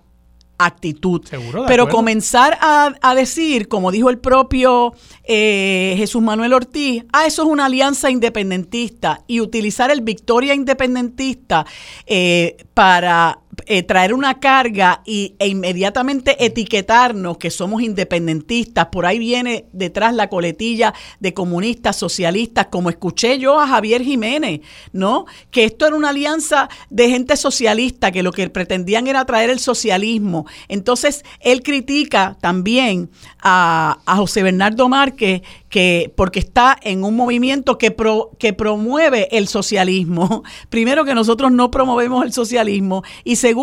actitud. Pero comenzar a, decir, como dijo el propio eh, Jesús Manuel Ortiz, ah, eso es una alianza independentista y utilizar el Victoria independentista eh, para eh, traer una carga y, e inmediatamente etiquetarnos que somos independentistas. Por ahí viene detrás la coletilla de comunistas, socialistas, como escuché yo a Javier Jiménez, ¿no? Que esto era una alianza de gente socialista, que lo que pretendían era traer el socialismo. Entonces, él critica también a, a José Bernardo Márquez, que porque está en un movimiento que, que promueve el socialismo. Primero que nosotros no promovemos el socialismo y segundo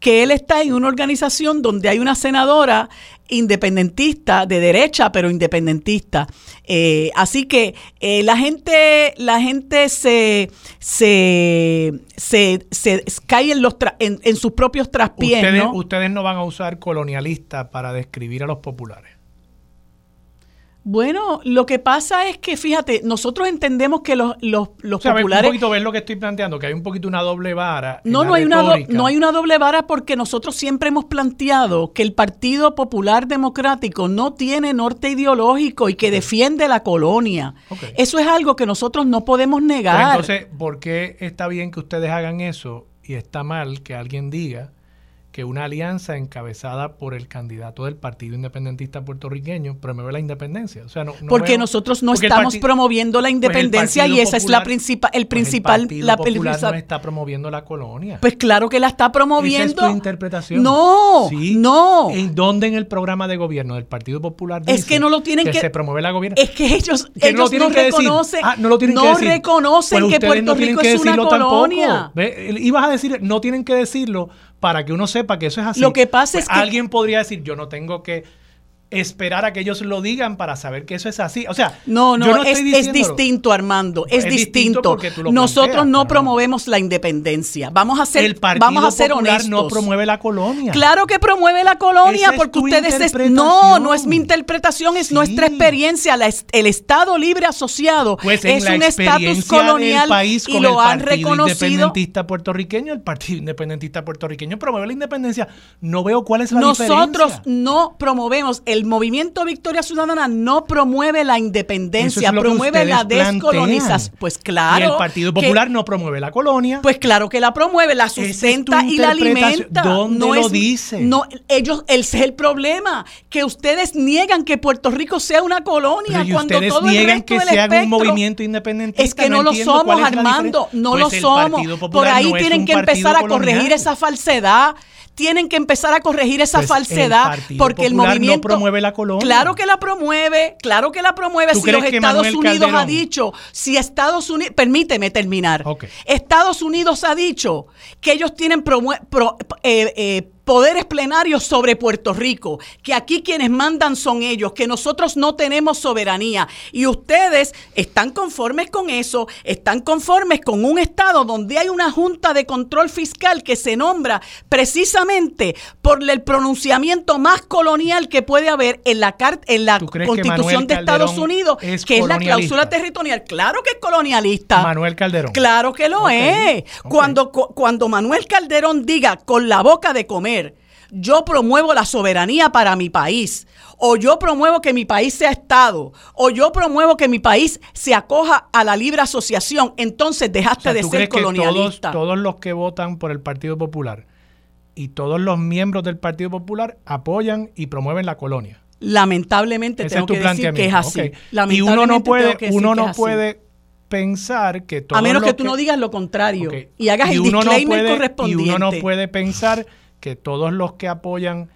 que él está en una organización donde hay una senadora independentista, de derecha, pero independentista. Eh, así que eh, la gente, la gente se, se, se, cae en, los en, sus propios traspiés. ustedes no van a usar colonialista para describir a los populares. Bueno, lo que pasa es que, fíjate, nosotros entendemos que los, los, los populares... Un poquito ver lo que estoy planteando, que hay un poquito una doble vara. No, no hay, una no hay una doble vara porque nosotros siempre hemos planteado que el Partido Popular Democrático no tiene norte ideológico y que defiende la colonia. Eso es algo que nosotros no podemos negar. entonces, ¿por qué está bien que ustedes hagan eso y está mal que alguien diga que una alianza encabezada por el candidato del Partido Independentista puertorriqueño promueve la independencia. O sea, no, porque nosotros no estamos promoviendo la pues independencia y esa es la principal, el principal, pues el la Popular no está promoviendo la colonia. Pues claro que la está promoviendo. Esa es tu interpretación. No, no. ¿En dónde en el programa de gobierno del Partido Popular dice es que no lo tienen que, se promueve la gobierno? Es que ellos, ellos no, reconocen, ah, no, lo tienen no reconocen pues que Puerto Rico es una colonia. Ibas a decir, no tienen que decirlo para que uno sepa que eso es así. Lo que pasa pues es que alguien podría decir, yo no tengo que esperar a que ellos lo digan para saber que eso es así. O sea, no, no, es, distinto, Armando, es, distinto. Nosotros no promovemos la independencia. Vamos a ser, El Partido vamos a ser Popular no promueve la colonia. Claro que promueve la colonia porque ustedes no, no es mi interpretación, es nuestra experiencia. el Estado Libre Asociado pues es un estatus colonial país y lo han reconocido. Independentista puertorriqueño, el Partido Independentista puertorriqueño promueve la independencia. No veo cuál es la diferencia. Nosotros no promovemos el el movimiento Victoria Ciudadana no promueve la independencia, promueve la descolonización. Pues claro. Y el Partido Popular no promueve la colonia. Pues claro que la promueve, la sustenta y la alimenta. ¿Dónde no lo dice? No, ellos, ese es el problema, que ustedes niegan que Puerto Rico sea una colonia y cuando ustedes niegan que sea un movimiento independentista. Es que no, lo somos, Armando, no lo pues somos. Por ahí tienen que empezar a corregir esa falsedad tienen que empezar a corregir esa pues falsedad porque el movimiento no promueve la colonia. Claro que la promueve, claro que la promueve. Si los Estados Unidos ha dicho, si Estados Unidos, permíteme terminar. Estados Unidos ha dicho que ellos tienen pro, eh, eh, poderes plenarios sobre Puerto Rico, que aquí quienes mandan son ellos, que nosotros no tenemos soberanía. Y ustedes están conformes con eso, están conformes con un Estado donde hay una Junta de Control Fiscal que se nombra precisamente por el pronunciamiento más colonial que puede haber en la, en la Constitución de Estados Unidos, que es la cláusula territorial. Claro que es colonialista. Manuel Calderón. Claro que lo es. Cuando, cuando Manuel Calderón diga con la boca de comer, yo promuevo la soberanía para mi país, o yo promuevo que mi país sea Estado, o yo promuevo que mi país se acoja a la libre asociación, entonces dejaste de ser colonialista. todos, los que votan por el Partido Popular y todos los miembros del Partido Popular apoyan y promueven la colonia. Lamentablemente tengo que decir que es así. Y uno no puede, uno no puede pensar que A menos que, tú no digas lo contrario y hagas el disclaimer correspondiente. Y uno no puede pensar que todos los que apoyan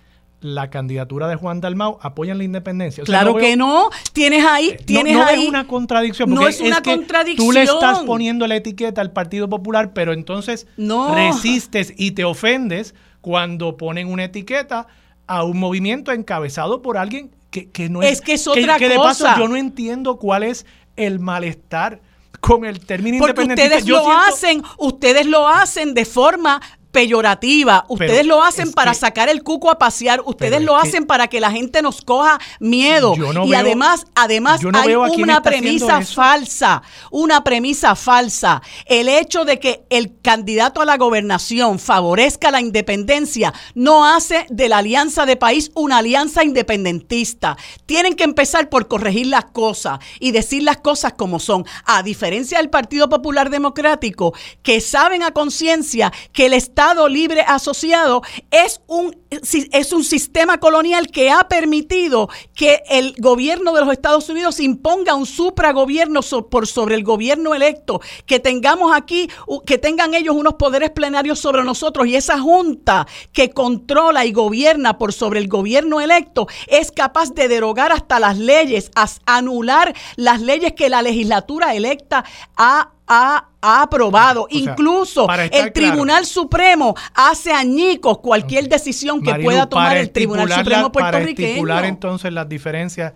la candidatura de Juan Dalmau apoyan la independencia. claro que no. Tienes ahí, eh, tienes no, ahí. es una contradicción. no es una contradicción. Tú le estás poniendo la etiqueta al Partido Popular, pero entonces resistes y te ofendes cuando ponen una etiqueta a un movimiento encabezado por alguien que, que no es. Es que es otra que, de paso yo no entiendo cuál es el malestar con el término Porque independentista. Ustedes lo hacen, ustedes lo hacen de forma peyorativa. Ustedes lo hacen para sacar el cuco a pasear. Ustedes lo hacen para que la gente nos coja miedo. y además, además hay una premisa falsa. Una premisa falsa. El hecho de que el candidato a la gobernación favorezca la independencia no hace de la alianza de país una alianza independentista. Tienen que empezar por corregir las cosas y decir las cosas como son. A diferencia del Partido Popular Democrático, que saben a conciencia que el Estado Libre Asociado es un, es un sistema colonial que ha permitido que el gobierno de los Estados Unidos imponga un supragobierno por sobre el gobierno electo, que tengamos aquí, que tengan ellos unos poderes plenarios sobre nosotros y esa junta que controla y gobierna por sobre el gobierno electo es capaz de derogar hasta las leyes, anular las leyes que la legislatura electa ha ha, aprobado. Incluso el Tribunal Supremo hace añicos cualquier decisión que pueda tomar el Tribunal Supremo puertorriqueño. Para estipular entonces las diferencias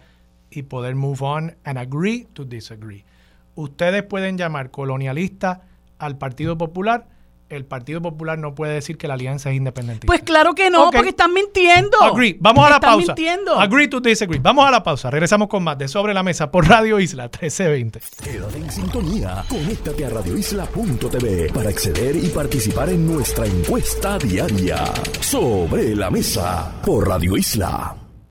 y poder move on and agree to disagree. Ustedes pueden llamar colonialista al Partido Popular el Partido Popular no puede decir que la alianza es independentista. Pues claro que no, porque están mintiendo. Agree. Vamos a la pausa. Mintiendo. Agree to disagree. Vamos a la pausa. Regresamos con más de Sobre la Mesa por Radio Isla 1320. Quédate en sintonía. Conéctate a radioisla.tv para acceder y participar en nuestra encuesta diaria. Sobre la Mesa por Radio Isla.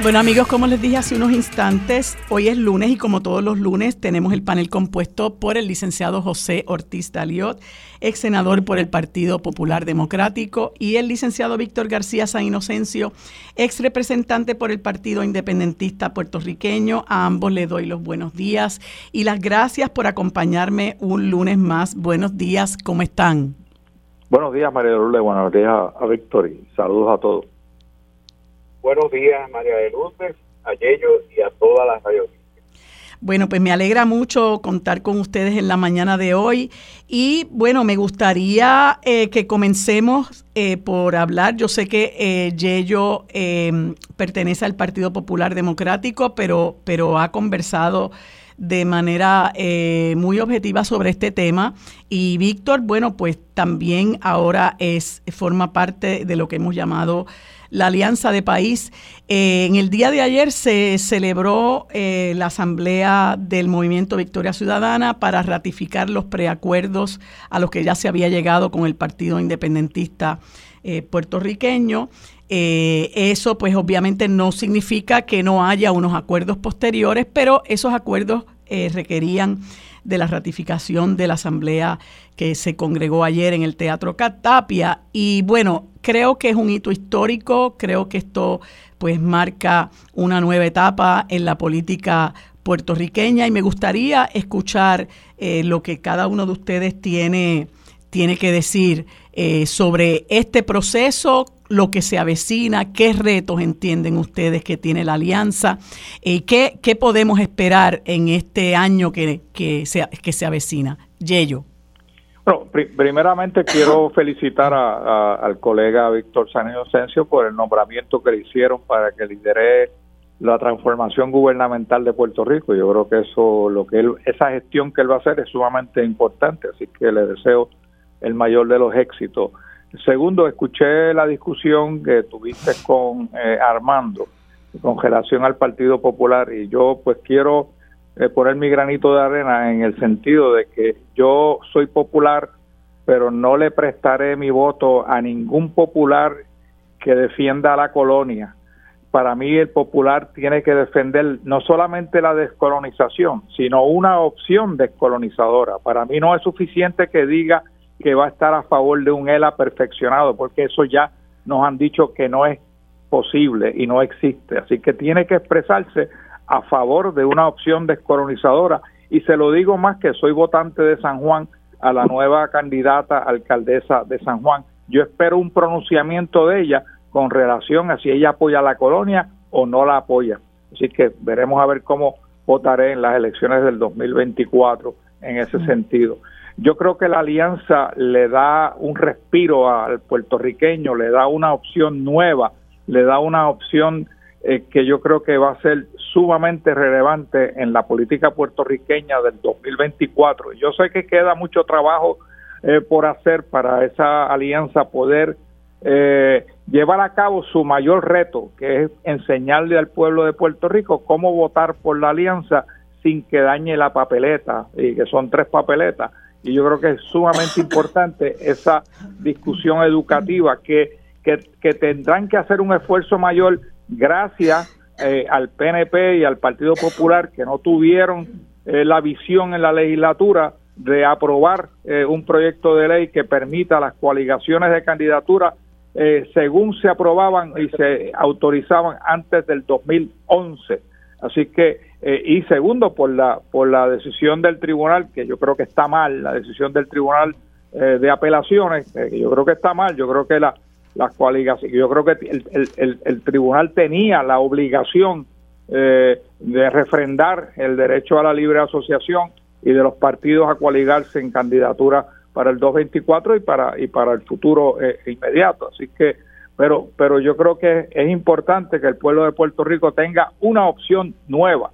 Bueno amigos, como les dije hace unos instantes, hoy es lunes y como todos los lunes tenemos el panel compuesto por el licenciado José Ortiz Daliot, ex senador por el Partido Popular Democrático, y el licenciado Víctor García San Inocencio, ex representante por el Partido Independentista Puertorriqueño. A ambos les doy los buenos días y las gracias por acompañarme un lunes más. Buenos días, ¿cómo están? Buenos días, María Lourdes. Buenos días a Víctor y saludos a todos. Buenos días, María de Lourdes, a Yello y a todas las radio. Bueno, pues me alegra mucho contar con ustedes en la mañana de hoy y bueno, me gustaría eh, que comencemos eh, por hablar. Yo sé que eh, Yello eh, pertenece al Partido Popular Democrático, pero, pero ha conversado de manera muy objetiva sobre este tema. Y Víctor, bueno, pues también ahora es forma parte de lo que hemos llamado la Alianza de País. Eh, en el día de ayer se celebró eh, la Asamblea del Movimiento Victoria Ciudadana para ratificar los preacuerdos a los que ya se había llegado con el Partido Independentista eh, puertorriqueño. eso pues obviamente no significa que no haya unos acuerdos posteriores, pero esos acuerdos requerían de la ratificación de la asamblea que se congregó ayer en el Teatro Catapia. Y bueno, creo que es un hito histórico, creo que esto pues marca una nueva etapa en la política puertorriqueña y me gustaría escuchar eh, lo que cada uno de ustedes tiene, tiene que decir eh, sobre este proceso, lo que se avecina, qué retos entienden ustedes que tiene la alianza y eh, qué, qué podemos esperar en este año que, que, se, que se avecina. Yello. Bueno, primeramente quiero felicitar al colega Víctor Sanio Inocencio por el nombramiento que le hicieron para que lidere la transformación gubernamental de Puerto Rico. Yo creo que eso, lo que él, esa gestión que él va a hacer es sumamente importante, así que le deseo el mayor de los éxitos. Segundo, escuché la discusión que tuviste con eh, Armando con relación al Partido Popular y yo pues quiero eh, poner mi granito de arena en el sentido de que yo soy popular, pero no le prestaré mi voto a ningún popular que defienda a la colonia. Para mí el popular tiene que defender no solamente la descolonización, sino una opción descolonizadora. Para mí no es suficiente que diga que va a estar a favor de un ELA perfeccionado, porque eso ya nos han dicho que no es posible y no existe. Así que tiene que expresarse a favor de una opción descolonizadora. Y se lo digo más que soy votante de San Juan a la nueva candidata alcaldesa de San Juan. Yo espero un pronunciamiento de ella con relación a si ella apoya la colonia o no la apoya. Así que veremos a ver cómo votaré en las elecciones del 2024 en ese sentido. Yo creo que la alianza le da un respiro al puertorriqueño, le da una opción nueva, le da una opción eh, que yo creo que va a ser sumamente relevante en la política puertorriqueña del 2024. Yo sé que queda mucho trabajo eh, por hacer para esa alianza poder eh, llevar a cabo su mayor reto, que es enseñarle al pueblo de Puerto Rico cómo votar por la alianza sin que dañe la papeleta, y que son tres papeletas. Y yo creo que es sumamente importante esa discusión educativa que, que, tendrán que hacer un esfuerzo mayor gracias eh, al PNP y al Partido Popular que no tuvieron eh, la visión en la legislatura de aprobar eh, un proyecto de ley que permita las coaligaciones de candidatura según se aprobaban y se autorizaban antes del 2011. Así que y segundo por la por la decisión del tribunal que yo creo que está mal, la decisión del tribunal de apelaciones, que yo creo que está mal, yo creo que la las. Yo creo que el, el, tribunal tenía la obligación eh, de refrendar el derecho a la libre asociación y de los partidos a coaligarse en candidatura para el 224 y para y para el futuro eh, inmediato. Así que, pero pero yo creo que es importante que el pueblo de Puerto Rico tenga una opción nueva,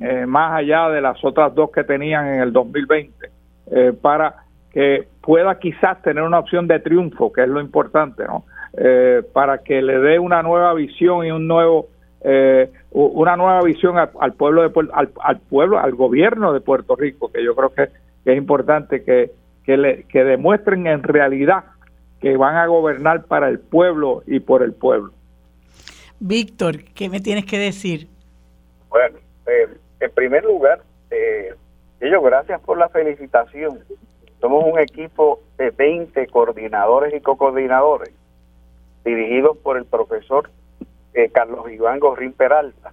eh, más allá de las otras dos que tenían en el 2020, para que pueda quizás tener una opción de triunfo, que es lo importante, ¿no? Eh, para que le dé una nueva visión y un nuevo eh, una nueva visión al, pueblo de al, al, pueblo al gobierno de Puerto Rico que yo creo que, es importante que que, le, que demuestren en realidad que van a gobernar para el pueblo y por el pueblo Víctor, ¿qué me tienes que decir? Bueno, eh, en primer lugar, eh, ellos gracias por la felicitación. Somos un equipo de 20 coordinadores y co-coordinadores dirigidos por el profesor eh, Carlos Iván Gorrín Peralta,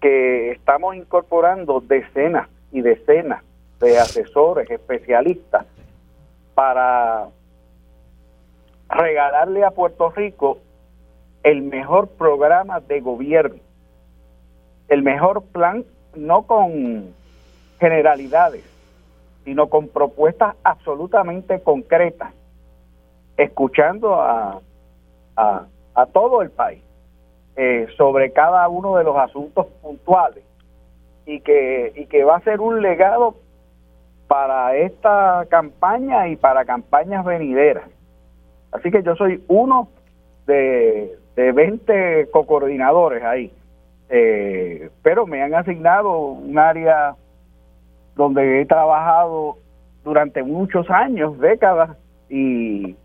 que estamos incorporando decenas y decenas de asesores, especialistas, para regalarle a Puerto Rico el mejor programa de gobierno, el mejor plan, no con generalidades, sino con propuestas absolutamente concretas, escuchando a, a, todo el país eh, sobre cada uno de los asuntos puntuales y que, y que va a ser un legado para esta campaña y para campañas venideras. Así que yo soy uno de, de 20 co-coordinadores ahí, eh, pero me han asignado un área donde he trabajado durante muchos años, décadas, y,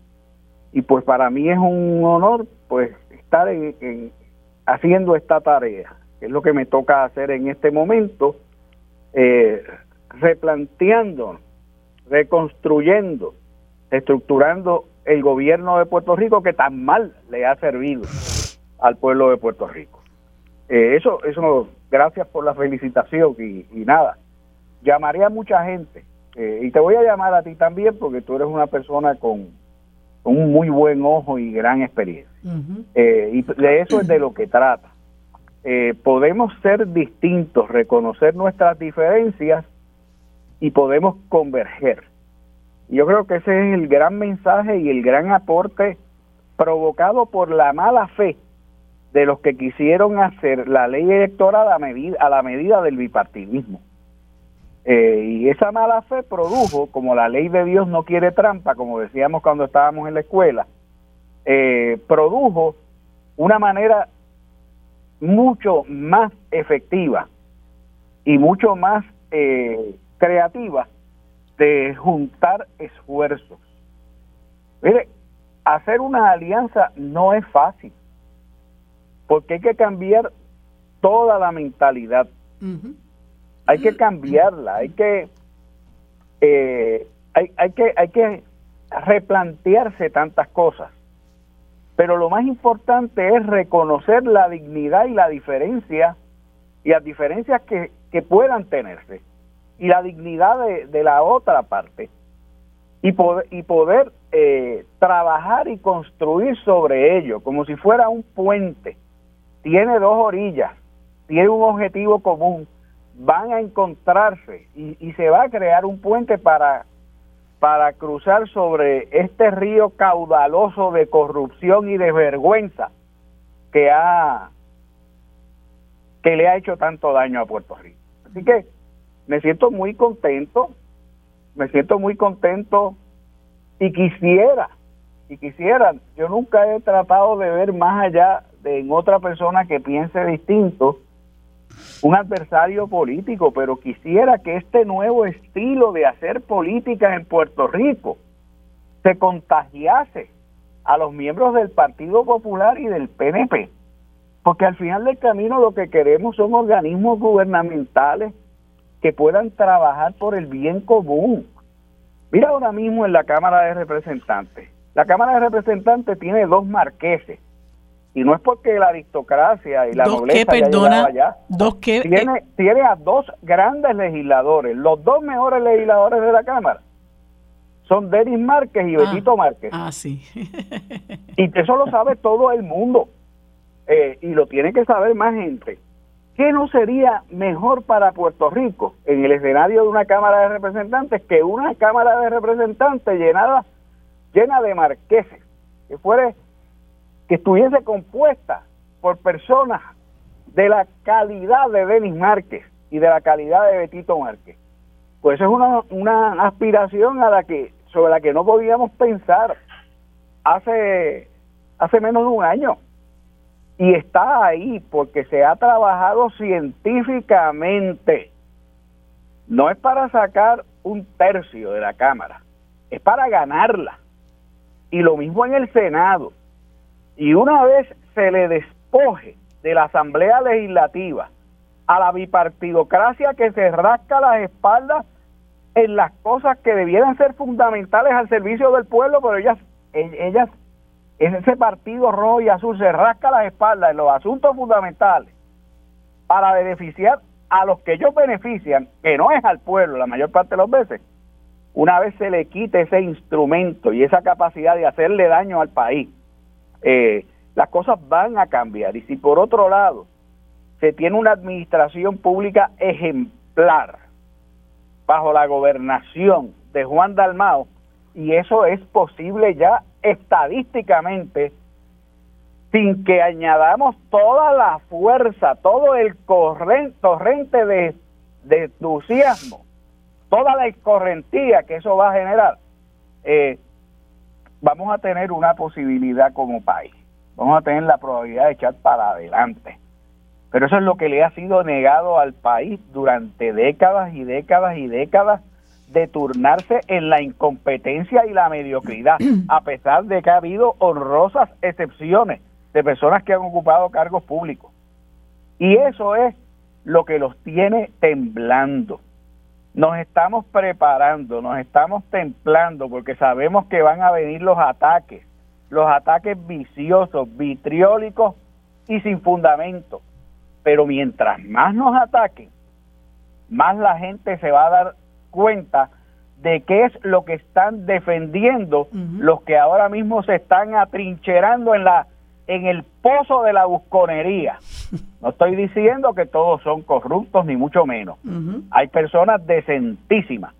y pues para mí es un honor pues estar en, haciendo esta tarea, que es lo que me toca hacer en este momento, eh, replanteando, reconstruyendo, estructurando el gobierno de Puerto Rico que tan mal le ha servido al pueblo de Puerto Rico. Eh, eso, eso, gracias por la felicitación y, nada, llamaré a mucha gente eh, y te voy a llamar a ti también porque tú eres una persona con, un muy buen ojo y gran experiencia. Eh, y de eso es de lo que trata. podemos ser distintos, reconocer nuestras diferencias y podemos converger. Yo creo que ese es el gran mensaje y el gran aporte provocado por la mala fe de los que quisieron hacer la ley electoral a, medida, a la medida del bipartidismo. Eh, y esa mala fe produjo, como la ley de Dios no quiere trampa, como decíamos cuando estábamos en la escuela, eh, produjo una manera mucho más efectiva y mucho más eh, creativa de juntar esfuerzos. Mire, hacer una alianza no es fácil, porque hay que cambiar toda la mentalidad. Hay que cambiarla, hay que, eh, hay, hay que, hay que replantearse tantas cosas. Pero lo más importante es reconocer la dignidad y la diferencia y las diferencias que, que puedan tenerse y la dignidad de, la otra parte y poder, y poder eh, trabajar y construir sobre ello como si fuera un puente. Tiene dos orillas, tiene un objetivo común, van a encontrarse y, y se va a crear un puente para, para cruzar sobre este río caudaloso de corrupción y de vergüenza que ha que le ha hecho tanto daño a Puerto Rico. Así que me siento muy contento, me siento muy contento y quisiera, y quisiera, yo nunca he tratado de ver más allá en otra persona que piense distinto, un adversario político, pero quisiera que este nuevo estilo de hacer política en Puerto Rico se contagiase a los miembros del Partido Popular y del PNP, porque al final del camino lo que queremos son organismos gubernamentales que puedan trabajar por el bien común. Mira ahora mismo en la Cámara de Representantes. La Cámara de Representantes tiene dos marqueses. Y no es porque la aristocracia y la ¿Dos nobleza qué, perdona? allá. ¿Dos qué? Tiene, Eh, tiene a dos grandes legisladores. Los dos mejores legisladores de la Cámara son Denis Márquez y Ah. Betito Márquez. ah, sí. Y eso lo sabe todo el mundo. Eh, y lo tiene que saber más gente. ¿Qué no sería mejor para Puerto Rico en el escenario de una Cámara de Representantes que una Cámara de Representantes llenada, llena de marqueses, que fuera, estuviese compuesta por personas de la calidad de Denis Márquez y de la calidad de Betito Márquez? Pues eso es una, una aspiración a la que, sobre la que no podíamos pensar hace, hace menos de un año y está ahí porque se ha trabajado científicamente. No es para sacar un tercio de la Cámara, es para ganarla. Y lo mismo en el Senado. Y una vez se le despoje de la Asamblea Legislativa a la bipartidocracia que se rasca las espaldas en las cosas que debieran ser fundamentales al servicio del pueblo, pero ellas, ellas, ese partido rojo y azul se rasca las espaldas en los asuntos fundamentales para beneficiar a los que ellos benefician, que no es al pueblo la mayor parte de las veces, una vez se le quite ese instrumento y esa capacidad de hacerle daño al país, eh, las cosas van a cambiar. Y si por otro lado se tiene una administración pública ejemplar bajo la gobernación de Juan Dalmao, y eso es posible ya estadísticamente, sin que añadamos toda la fuerza, todo el torrente de, de entusiasmo, toda la escorrentía que eso va a generar, eh, vamos a tener una posibilidad como país, vamos a tener la probabilidad de echar para adelante. Pero eso es lo que le ha sido negado al país durante décadas y décadas y décadas de turnarse en la incompetencia y la mediocridad, a pesar de que ha habido honrosas excepciones de personas que han ocupado cargos públicos. Y eso es lo que los tiene temblando. Nos estamos preparando, nos estamos templando porque sabemos que van a venir los ataques, los ataques viciosos, vitriólicos y sin fundamento. Pero mientras más nos ataquen, más la gente se va a dar cuenta de qué es lo que están defendiendo los que ahora mismo se están atrincherando en la en el pozo de la busconería. No estoy diciendo que todos son corruptos, ni mucho menos. Hay personas decentísimas,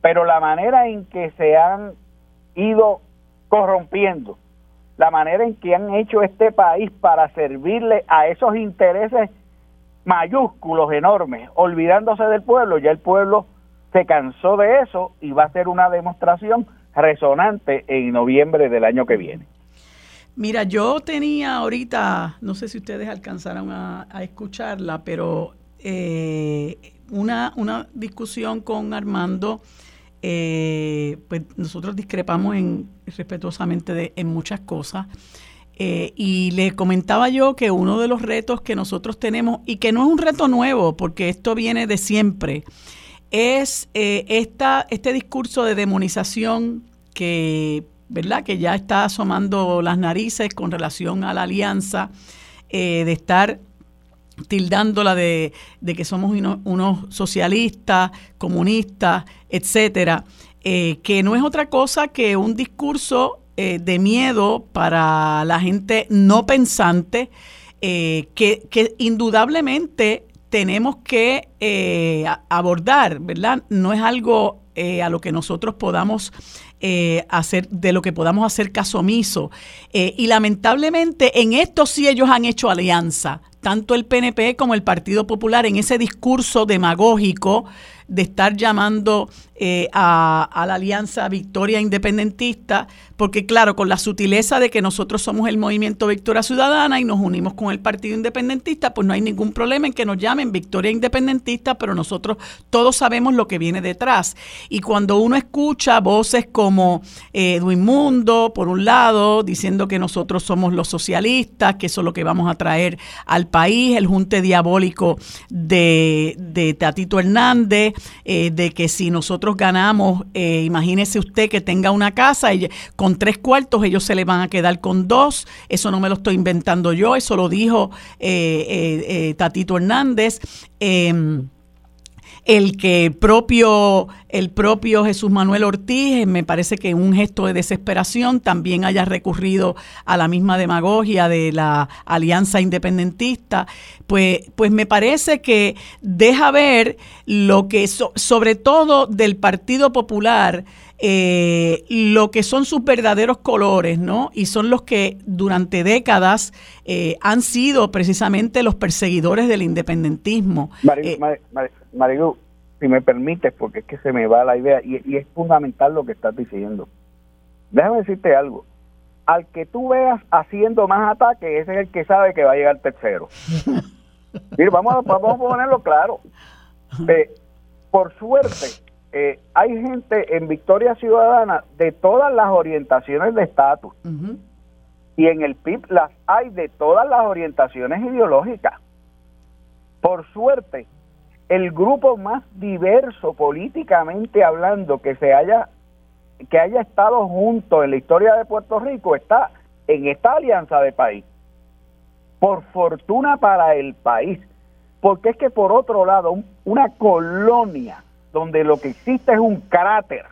pero la manera en que se han ido corrompiendo, la manera en que han hecho este país para servirle a esos intereses mayúsculos, enormes, olvidándose del pueblo, ya el pueblo se cansó de eso y va a ser una demostración resonante en noviembre del año que viene. Mira, yo tenía ahorita, no sé si ustedes alcanzaron a, escucharla, pero eh, una, una discusión con Armando, eh, pues nosotros discrepamos en, respetuosamente en muchas cosas. Eh, y le comentaba yo que uno de los retos que nosotros tenemos, y que no es un reto nuevo, porque esto viene de siempre, es esta, este discurso de demonización que ¿verdad? Que ya está asomando las narices con relación a la alianza, eh, de estar tildándola de, que somos unos socialistas, comunistas, etcétera, eh, que no es otra cosa que un discurso eh, de miedo para la gente no pensante, que, que, indudablemente tenemos que abordar, ¿verdad? No es algo a lo que nosotros podamos eh, hacer, de lo que podamos hacer caso omiso. Eh, y lamentablemente en esto sí ellos han hecho alianza, tanto el PNP como el Partido Popular, en ese discurso demagógico de estar llamando eh, a, la Alianza Victoria Independentista, porque claro, con la sutileza de que nosotros somos el movimiento Victoria Ciudadana y nos unimos con el Partido Independentista, pues no hay ningún problema en que nos llamen Victoria Independentista, pero nosotros todos sabemos lo que viene detrás. Y cuando uno escucha voces como eh, Edwin Mundo, por un lado, diciendo que nosotros somos los socialistas, que eso es lo que vamos a traer al país, el junte diabólico de, Tatito Hernández, eh, de que si nosotros ganamos, eh, imagínese usted que tenga una casa y con tres cuartos ellos se le van a quedar con dos, eso no me lo estoy inventando yo, eso lo dijo eh, Tatito Hernández. El que propio, el propio Jesús Manuel Ortiz, eh, me parece que un gesto de desesperación también haya recurrido a la misma demagogia de la alianza independentista, pues, pues me parece que deja ver lo que, sobre todo del Partido Popular, eh, lo que son sus verdaderos colores, ¿no? Y son los que durante décadas eh, han sido precisamente los perseguidores del independentismo. Marilu, si me permites, porque es que se me va la idea y, es fundamental lo que estás diciendo. Déjame decirte algo. Al que tú veas haciendo más ataques, ese es el que sabe que va a llegar tercero. Mira, vamos a, vamos a ponerlo claro. Eh, por suerte, eh, hay gente en Victoria Ciudadana de todas las orientaciones de estatus. Y en el PIB las hay de todas las orientaciones ideológicas. Por suerte, el grupo más diverso políticamente hablando que se haya que haya estado junto en la historia de Puerto Rico está en esta alianza de país. Por fortuna para el país, porque es que por otro lado, una colonia donde lo que existe es un cráter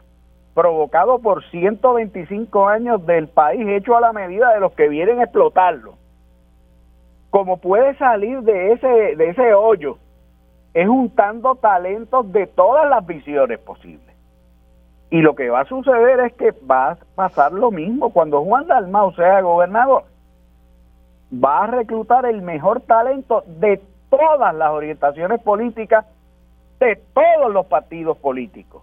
provocado por 125 años del país hecho a la medida de los que vienen a explotarlo. Como puede salir de ese de ese hoyo es juntando talentos de todas las visiones posibles. Y lo que va a suceder es que va a pasar lo mismo cuando Juan Dalmau sea gobernador. Va a reclutar el mejor talento de todas las orientaciones políticas, de todos los partidos políticos,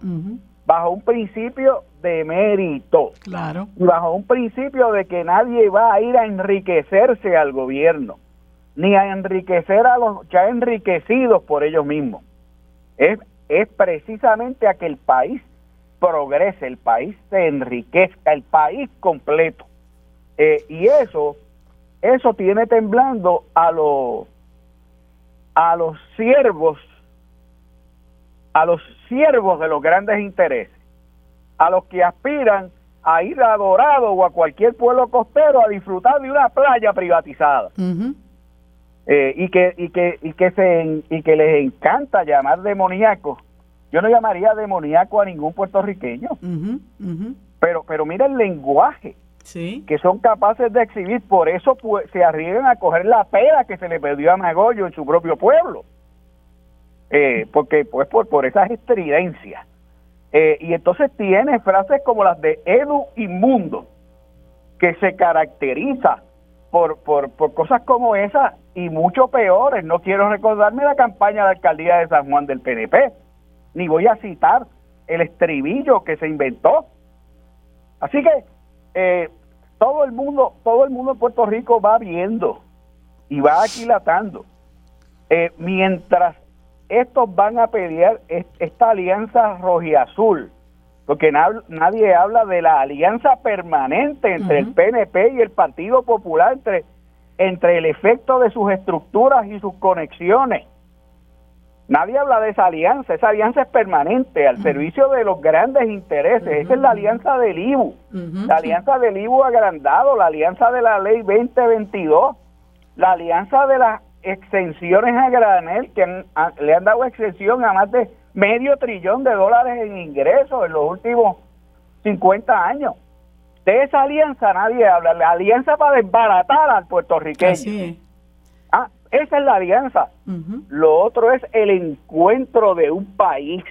bajo un principio de mérito. Claro. Y bajo un principio de que nadie va a ir a enriquecerse al gobierno ni a enriquecer a los ya enriquecidos por ellos mismos. Es, es precisamente a que el país progrese, el país se enriquezca, el país completo. Eh, y eso, eso tiene temblando a los a los siervos, a los siervos de los grandes intereses, a los que aspiran a ir a Dorado o a cualquier pueblo costero a disfrutar de una playa privatizada. Eh, y que y que y que se y que les encanta llamar demoníaco. Yo no llamaría demoníaco a ningún puertorriqueño. Pero pero mira el lenguaje que son capaces de exhibir. Por eso pues, se arriesgan a coger la pera que se le perdió a Magollo en su propio pueblo eh, porque pues por por esas estridencias eh, y entonces tiene frases como las de Edu Inmundo que se caracteriza por, por, por cosas como esas y mucho peores. No quiero recordarme la campaña de alcaldía de San Juan del PNP, ni voy a citar el estribillo que se inventó. Así que eh, todo el mundo, todo el mundo en Puerto Rico va viendo y va aquilatando. Eh, mientras estos van a pelear esta alianza rojiazul, porque nadie habla de la alianza permanente entre el PNP y el Partido Popular, entre, entre el efecto de sus estructuras y sus conexiones. Nadie habla de esa alianza, esa alianza es permanente, al servicio de los grandes intereses. Esa es la alianza del IBU, la alianza del IBU agrandado, la alianza de la ley 2022, la alianza de las exenciones a granel que le han dado exención a más de medio trillón de dólares en ingresos en los últimos 50 años. De esa alianza nadie habla, la alianza para desbaratar al puertorriqueño. Ah, esa es la alianza. Lo otro es el encuentro de un país,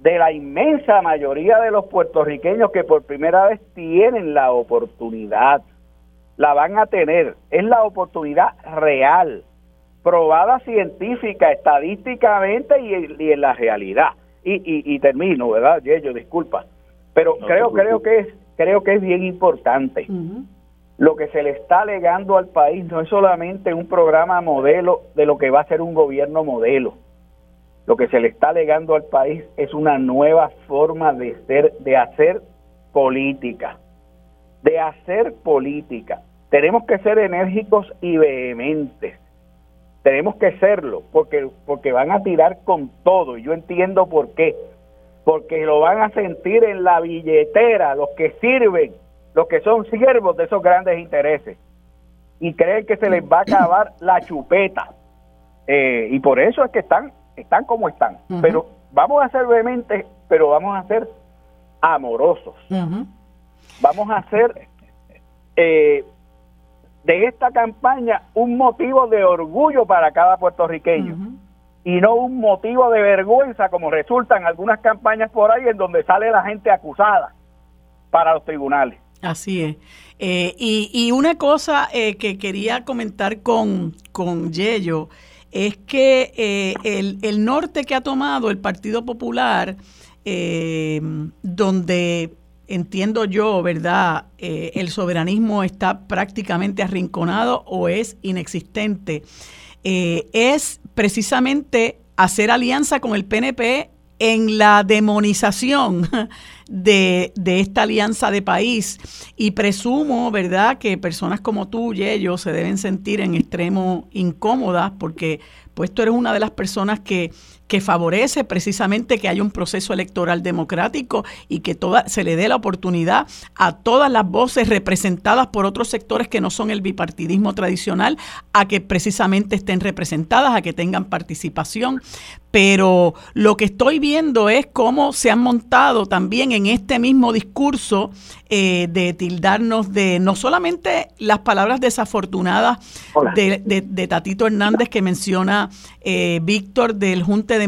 de la inmensa mayoría de los puertorriqueños que por primera vez tienen la oportunidad, la van a tener, es la oportunidad real probada científica, estadísticamente y, en la realidad. Y, y, termino, ¿verdad, Yello? Disculpa. Pero creo, creo, que es, creo que es bien importante. Lo que se le está alegando al país no es solamente un programa modelo de lo que va a ser un gobierno modelo. Lo que se le está alegando al país es una nueva forma de ser, de hacer política. De hacer política. Tenemos que ser enérgicos y vehementes. Tenemos que serlo porque porque van a tirar con todo y yo entiendo por qué. Porque lo van a sentir en la billetera los que sirven los que son siervos de esos grandes intereses. Y creen que se les va a acabar la chupeta. Eh, y por eso es que están están como están. Pero vamos a ser vehementes pero vamos a ser amorosos. Vamos a ser eh, de esta campaña un motivo de orgullo para cada puertorriqueño y no un motivo de vergüenza como resultan algunas campañas por ahí en donde sale la gente acusada para los tribunales. Así es. Eh, y, una cosa eh, que quería comentar con, con Yello es que eh, el, el, norte que ha tomado el Partido Popular, donde entiendo yo, ¿verdad? Eh, el soberanismo está prácticamente arrinconado o es inexistente, eh, es precisamente hacer alianza con el PNP en la demonización de, de, esta alianza de país. Y presumo, ¿verdad?, que personas como tú y ellos se deben sentir en extremo incómodas porque pues tú eres una de las personas que que favorece precisamente que haya un proceso electoral democrático y que toda, se le dé la oportunidad a todas las voces representadas por otros sectores que no son el bipartidismo tradicional a que precisamente estén representadas, a que tengan participación. Pero lo que estoy viendo es cómo se han montado también en este mismo discurso eh, de tildarnos de no solamente las palabras desafortunadas de, Tatito Hernández que menciona eh, Víctor del Junte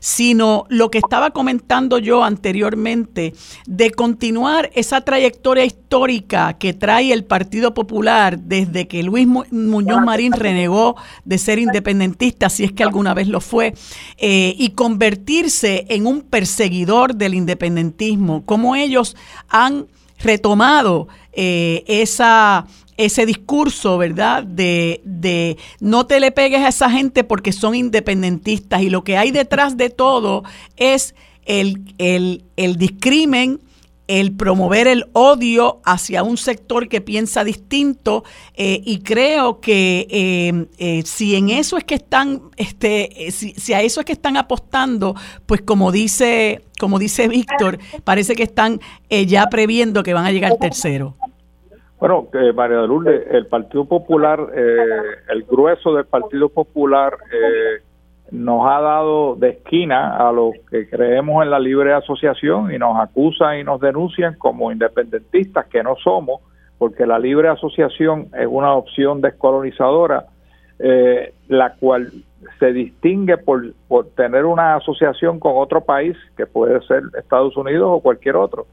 sino lo que estaba comentando yo anteriormente, de continuar esa trayectoria histórica que trae el Partido Popular desde que Luis Muñoz Marín renegó de ser independentista, si es que alguna vez lo fue, eh, y convertirse en un perseguidor del independentismo, como ellos han retomado eh, esa ese discurso, ¿verdad? De, de no te le pegues a esa gente porque son independentistas. Y lo que hay detrás de todo es el, el, el discrimen, el promover el odio hacia un sector que piensa distinto. Eh, y creo que eh, eh, si en eso es que están este si, si, a eso es que están apostando pues como dice como dice Víctor parece que están ya previendo que van a llegar tercero bueno, eh, María de Lourdes, el Partido Popular, eh, el grueso del Partido Popular eh, nos ha dado de esquina a los que creemos en la libre asociación y nos acusan y nos denuncian como independentistas que no somos, porque la libre asociación es una opción descolonizadora, eh, la cual se distingue por, por tener una asociación con otro país, que puede ser Estados Unidos o cualquier otro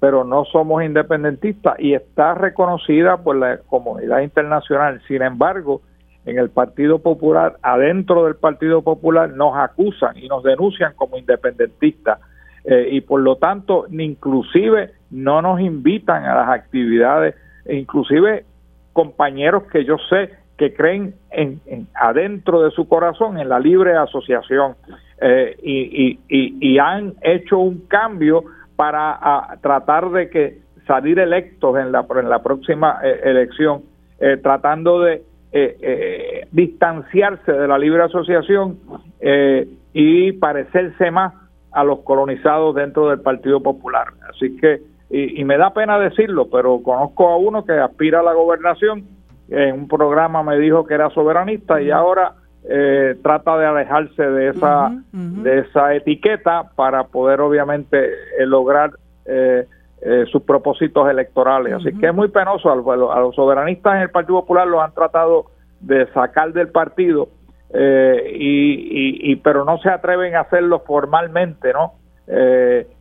pero no somos independentistas y está reconocida por la comunidad internacional. Sin embargo, en el Partido Popular, adentro del Partido Popular, nos acusan y nos denuncian como independentistas eh, y por lo tanto, inclusive no nos invitan a las actividades, e inclusive compañeros que yo sé que creen en, adentro de su corazón en la libre asociación eh, y, y, y han hecho un cambio para tratar de que salir electos en la, en la próxima eh, elección, eh, tratando de eh, distanciarse de la libre asociación y parecerse más a los colonizados dentro del Partido Popular. Así que, y, me da pena decirlo, pero conozco a uno que aspira a la gobernación, en un programa me dijo que era soberanista y ahora eh, trata de alejarse de esa de esa etiqueta para poder obviamente eh, lograr eh, sus propósitos electorales. Así que es muy penoso a, los soberanistas en el Partido Popular los han tratado de sacar del partido y, y, pero no se atreven a hacerlo formalmente no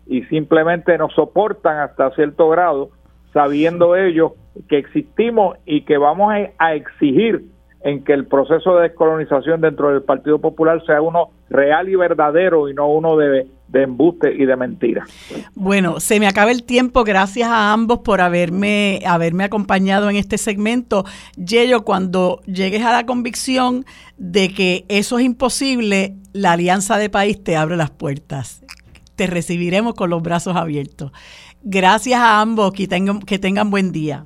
y simplemente nos soportan hasta cierto grado sabiendo ellos que existimos y que vamos a exigir en que el proceso de descolonización dentro del Partido Popular sea uno real y verdadero y no uno de, embuste y de mentira. Bueno, se me acaba el tiempo. Gracias a ambos por haberme, haberme acompañado en este segmento. Yello, cuando llegues a la convicción de que eso es imposible, la Alianza de País te abre las puertas. Te recibiremos con los brazos abiertos. Gracias a ambos, que tengan, que tengan buen día.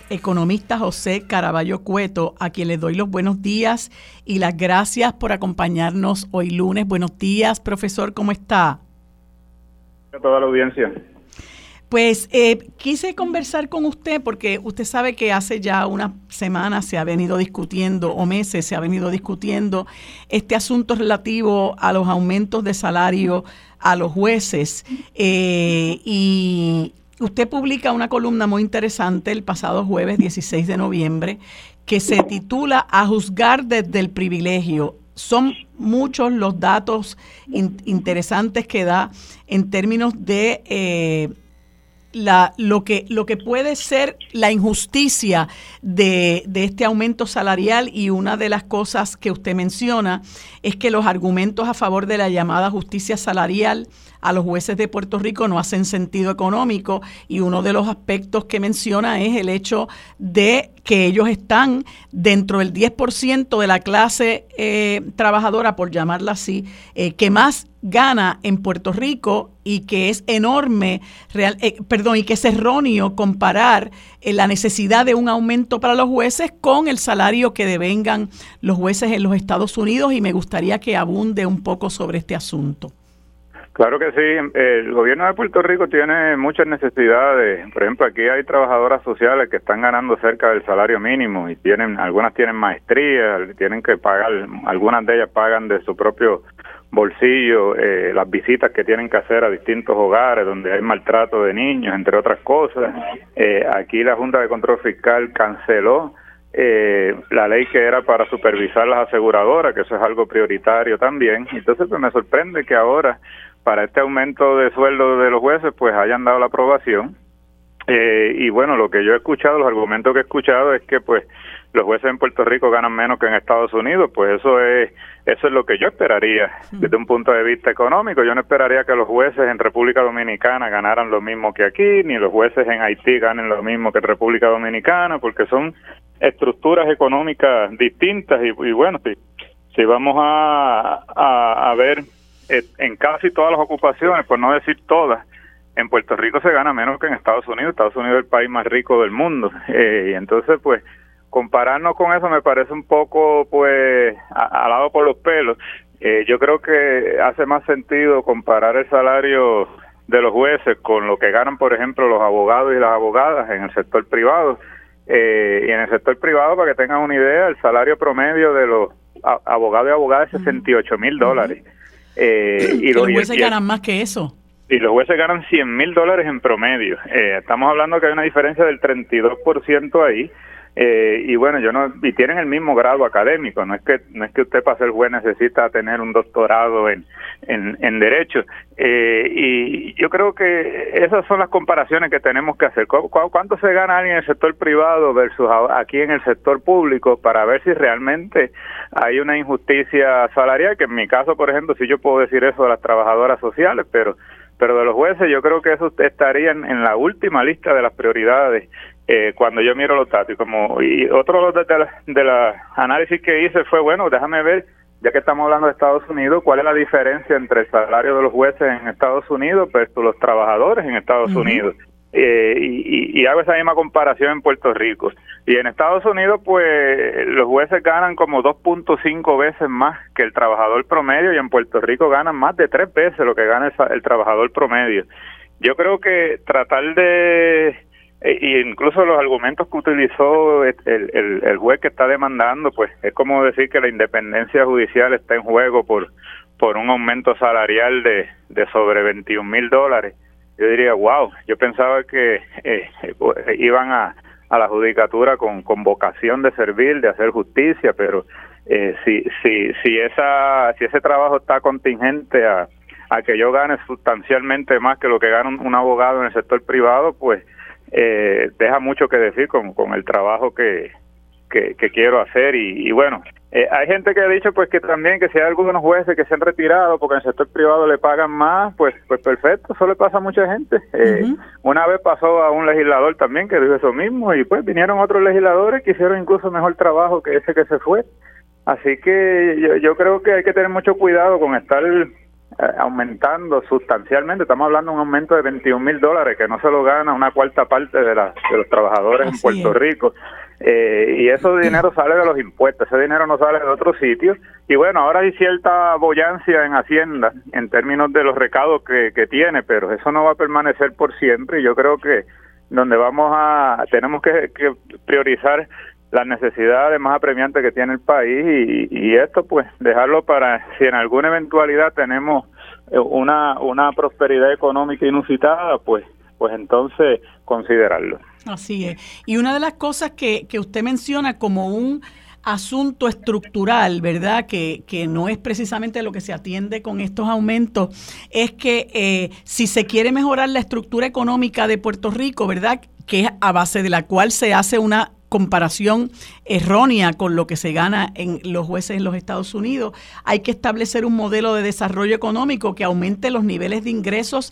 economista José Caraballo Cueto, a quien le doy los buenos días y las gracias por acompañarnos hoy lunes. Buenos días, profesor, ¿cómo está? A toda la audiencia. Pues eh, quise conversar con usted porque usted sabe que hace ya unas semanas se ha venido discutiendo, o meses se ha venido discutiendo, este asunto relativo a los aumentos de salario a los jueces. Eh, y Usted publica una columna muy interesante el pasado jueves 16 de noviembre que se titula A juzgar desde el privilegio. Son muchos los datos interesantes que da en términos de eh, la, lo, que, lo que puede ser la injusticia de, de, este aumento salarial y una de las cosas que usted menciona es que los argumentos a favor de la llamada justicia salarial a los jueces de Puerto Rico no hacen sentido económico y uno de los aspectos que menciona es el hecho de que ellos están dentro del 10% de la clase eh, trabajadora, por llamarla así, eh, que más gana en Puerto Rico y que es enorme, real, eh, perdón, y que es erróneo comparar la necesidad de un aumento para los jueces con el salario que devengan los jueces en los Estados Unidos y me gustaría que abunde un poco sobre este asunto. Claro que sí. El gobierno de Puerto Rico tiene muchas necesidades. Por ejemplo, aquí hay trabajadoras sociales que están ganando cerca del salario mínimo y tienen, algunas tienen maestría, tienen que pagar, algunas de ellas pagan de su propio bolsillo eh, las visitas que tienen que hacer a distintos hogares donde hay maltrato de niños, entre otras cosas. Eh, aquí la Junta de Control Fiscal canceló eh, la ley que era para supervisar las aseguradoras, que eso es algo prioritario también. Entonces, pues me sorprende que ahora para este aumento de sueldo de los jueces pues hayan dado la aprobación. Eh, y bueno lo que yo he escuchado los argumentos que he escuchado es que pues los jueces en Puerto Rico ganan menos que en Estados Unidos pues eso es eso es lo que yo esperaría desde un punto de vista económico. Yo no esperaría que los jueces en República Dominicana ganaran lo mismo que aquí ni los jueces en Haití ganen lo mismo que en República Dominicana porque son estructuras económicas distintas y, bueno si si vamos a, a ver eh, en casi todas las ocupaciones, por no decir todas, en Puerto Rico se gana menos que en Estados Unidos. Estados Unidos es el país más rico del mundo. Eh, y entonces, pues, compararnos con eso me parece un poco, pues, alado por los pelos. Eh, yo creo que hace más sentido comparar el salario de los jueces con lo que ganan, por ejemplo, los abogados y las abogadas en el sector privado. y en el sector privado, para que tengan una idea, el salario promedio de los abogados y abogadas es 68 mil dólares. Eh, y los jueces ganan más que eso. Y los jueces ganan 100 mil dólares en promedio. Eh, estamos hablando que hay una diferencia del 32% ahí. Eh, y bueno, yo no y tienen el mismo grado académico, no es que no es que usted para ser juez necesita tener un doctorado en en, derecho. Eh, y yo creo que esas son las comparaciones que tenemos que hacer. ¿Cuánto se gana alguien en el sector privado versus aquí en el sector público para ver si realmente hay una injusticia salarial? Que en mi caso, por ejemplo, si yo puedo decir eso de las trabajadoras sociales, pero pero de los jueces yo creo que eso estaría en la última lista de las prioridades eh, cuando yo miro los datos. Y, como, y otro de, los de la análisis que hice fue, bueno, déjame ver, ya que estamos hablando de Estados Unidos, cuál es la diferencia entre el salario de los jueces en Estados Unidos versus los trabajadores en Estados Unidos. Eh, y, y, hago esa misma comparación en Puerto Rico. Y en Estados Unidos, pues los jueces ganan como 2.5 veces más que el trabajador promedio y en Puerto Rico ganan más de tres veces lo que gana el trabajador promedio. Yo creo que tratar de e, incluso los argumentos que utilizó el, el, el, juez que está demandando, pues es como decir que la independencia judicial está en juego por, por un aumento salarial de, de sobre 21 mil dólares. Yo diría, wow, yo pensaba que eh, eh, iban a, a la judicatura con, con vocación de servir, de hacer justicia, pero eh, si, si, si, esa, si ese trabajo está contingente a, a que yo gane sustancialmente más que lo que gana un abogado en el sector privado, pues eh, deja mucho que decir con, con el trabajo que, que, quiero hacer y, bueno eh, hay gente que ha dicho pues que también que si hay algunos jueces que se han retirado porque en el sector privado le pagan más pues pues perfecto eso le pasa a mucha gente. Eh, una vez pasó a un legislador también que dijo eso mismo y pues vinieron otros legisladores que hicieron incluso mejor trabajo que ese que se fue. Así que yo, yo creo que hay que tener mucho cuidado con estar aumentando sustancialmente. Estamos hablando de un aumento de 21 mil dólares que no se lo gana una cuarta parte de, la, de los trabajadores en Puerto Rico. Eh, y ese dinero sale de los impuestos, ese dinero no sale de otros sitios. Y bueno, ahora hay cierta boyancia en Hacienda en términos de los recados que, que tiene, pero eso no va a permanecer por siempre. Y yo creo que donde vamos a, tenemos que, que priorizar las necesidades más apremiantes que tiene el país y, esto pues dejarlo para si en alguna eventualidad tenemos eh, una, una prosperidad económica inusitada pues pues entonces considerarlo. Así es. Y una de las cosas que, que usted menciona como un asunto estructural, ¿verdad? Que, que, no es precisamente lo que se atiende con estos aumentos, es que eh, si se quiere mejorar la estructura económica de Puerto Rico, ¿verdad? Que es a base de la cual se hace una comparación errónea con lo que se gana en los jueces en los Estados Unidos. Hay que establecer un modelo de desarrollo económico que aumente los niveles de ingresos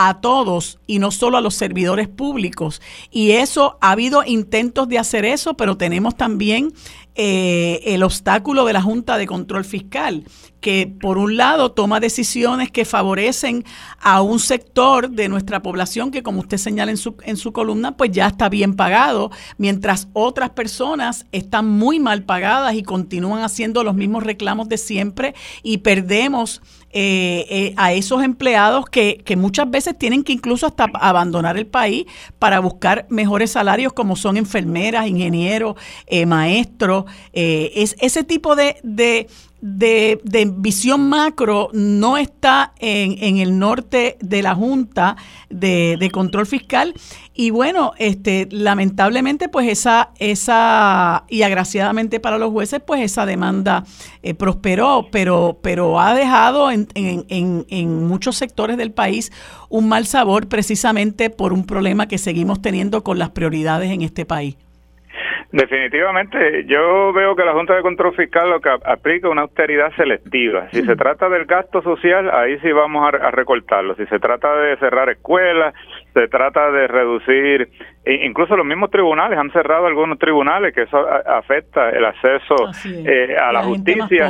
a todos y no solo a los servidores públicos. Y eso, ha habido intentos de hacer eso, pero tenemos también eh, el obstáculo de la Junta de Control Fiscal, que por un lado toma decisiones que favorecen a un sector de nuestra población que, como usted señala en su, en su columna, pues ya está bien pagado, mientras otras personas están muy mal pagadas y continúan haciendo los mismos reclamos de siempre y perdemos eh, eh, a esos empleados que, que, muchas veces tienen que incluso hasta abandonar el país para buscar mejores salarios como son enfermeras, ingenieros, eh, maestros. es ese tipo de, de de, visión macro no está en, en, el norte de la Junta de, Control Fiscal. Y bueno, este, lamentablemente, pues esa, esa, y agraciadamente para los jueces, pues esa demanda eh, prosperó, pero, pero ha dejado en, en, en muchos sectores del país un mal sabor precisamente por un problema que seguimos teniendo con las prioridades en este país. Definitivamente, yo veo que la Junta de Control Fiscal lo que aplica una austeridad selectiva. Si se trata del gasto social, ahí sí vamos a, recortarlo. Si se trata de cerrar escuelas, se trata de reducir, e incluso los mismos tribunales han cerrado algunos tribunales, que eso afecta el acceso eh, a la, justicia.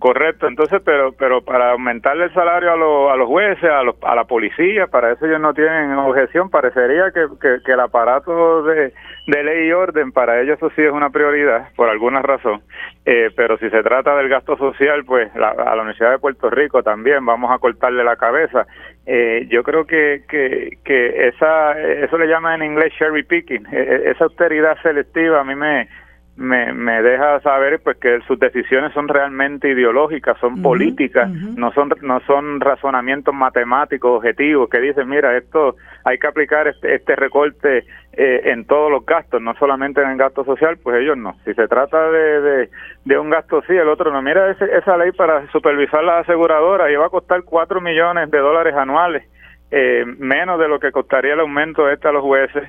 Correcto, entonces, pero pero para aumentarle el salario a, a los jueces, a, los, a la policía, para eso ellos no tienen objeción. Parecería que, que el aparato de de ley y orden, para ellos eso sí es una prioridad, por alguna razón. Eh, pero si se trata del gasto social, pues a la Universidad de Puerto Rico también vamos a cortarle la cabeza. Eh, yo creo que, que, que esa, eso le llaman en inglés cherry picking, e, e, esa austeridad selectiva a mí me, me, me deja saber pues que sus decisiones son realmente ideológicas, son políticas, no son no son razonamientos matemáticos objetivos que dicen mira esto hay que aplicar este, este recorte eh, en todos los gastos, no solamente en el gasto social, pues ellos no. Si se trata de, de, un gasto sí, el otro no. Mira esa ley para supervisar las aseguradoras y va a costar cuatro millones de dólares anuales, eh, menos de lo que costaría el aumento este a los jueces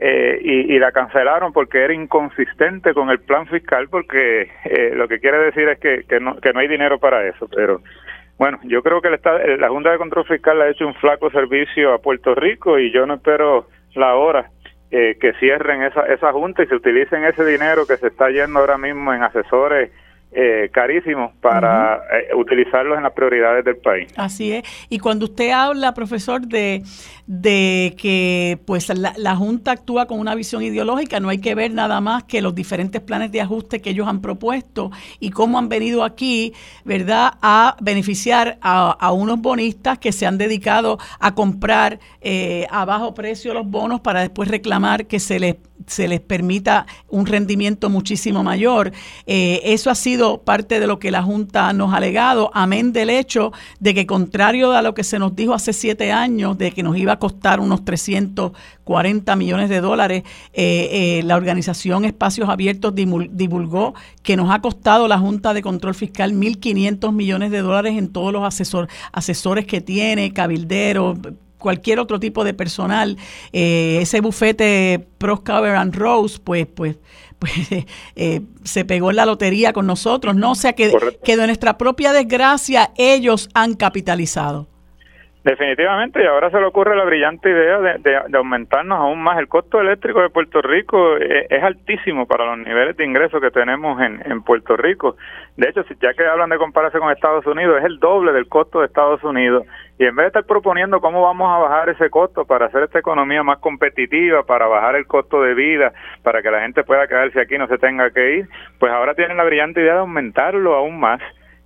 eh, y, la cancelaron porque era inconsistente con el plan fiscal porque eh, lo que quiere decir es que, que, no, que no hay dinero para eso pero bueno yo creo que el la Junta de Control Fiscal ha hecho un flaco servicio a Puerto Rico y yo no espero la hora eh, que cierren esa, esa junta y se utilicen ese dinero que se está yendo ahora mismo en asesores eh, carísimos para eh, utilizarlos en las prioridades del país. Así es. Y cuando usted habla, profesor, de, de que pues la, Junta actúa con una visión ideológica, no hay que ver nada más que los diferentes planes de ajuste que ellos han propuesto y cómo han venido aquí, ¿verdad?, a beneficiar a, unos bonistas que se han dedicado a comprar eh, a bajo precio los bonos para después reclamar que se les se les permita un rendimiento muchísimo mayor. Eh, eso ha sido parte de lo que la Junta nos ha alegado, amén del hecho de que contrario a lo que se nos dijo hace siete años, de que nos iba a costar unos 340 millones de dólares, eh, eh, la organización Espacios Abiertos divulgó que nos ha costado la Junta de Control Fiscal 1.500 millones de dólares en todos los asesor, asesores que tiene, cabilderos, cualquier otro tipo de personal, eh, ese bufete Proscover and Rose, pues, pues, pues eh, se pegó en la lotería con nosotros, ¿no? O sea que, que de nuestra propia desgracia ellos han capitalizado. Definitivamente, y ahora se le ocurre la brillante idea de, aumentarnos aún más. El costo eléctrico de Puerto Rico eh, es, altísimo para los niveles de ingresos que tenemos en, en Puerto Rico. De hecho, ya que hablan de compararse con Estados Unidos, es el doble del costo de Estados Unidos. Y en vez de estar proponiendo cómo vamos a bajar ese costo para hacer esta economía más competitiva, para bajar el costo de vida, para que la gente pueda quedarse aquí y no se tenga que ir, pues ahora tienen la brillante idea de aumentarlo aún más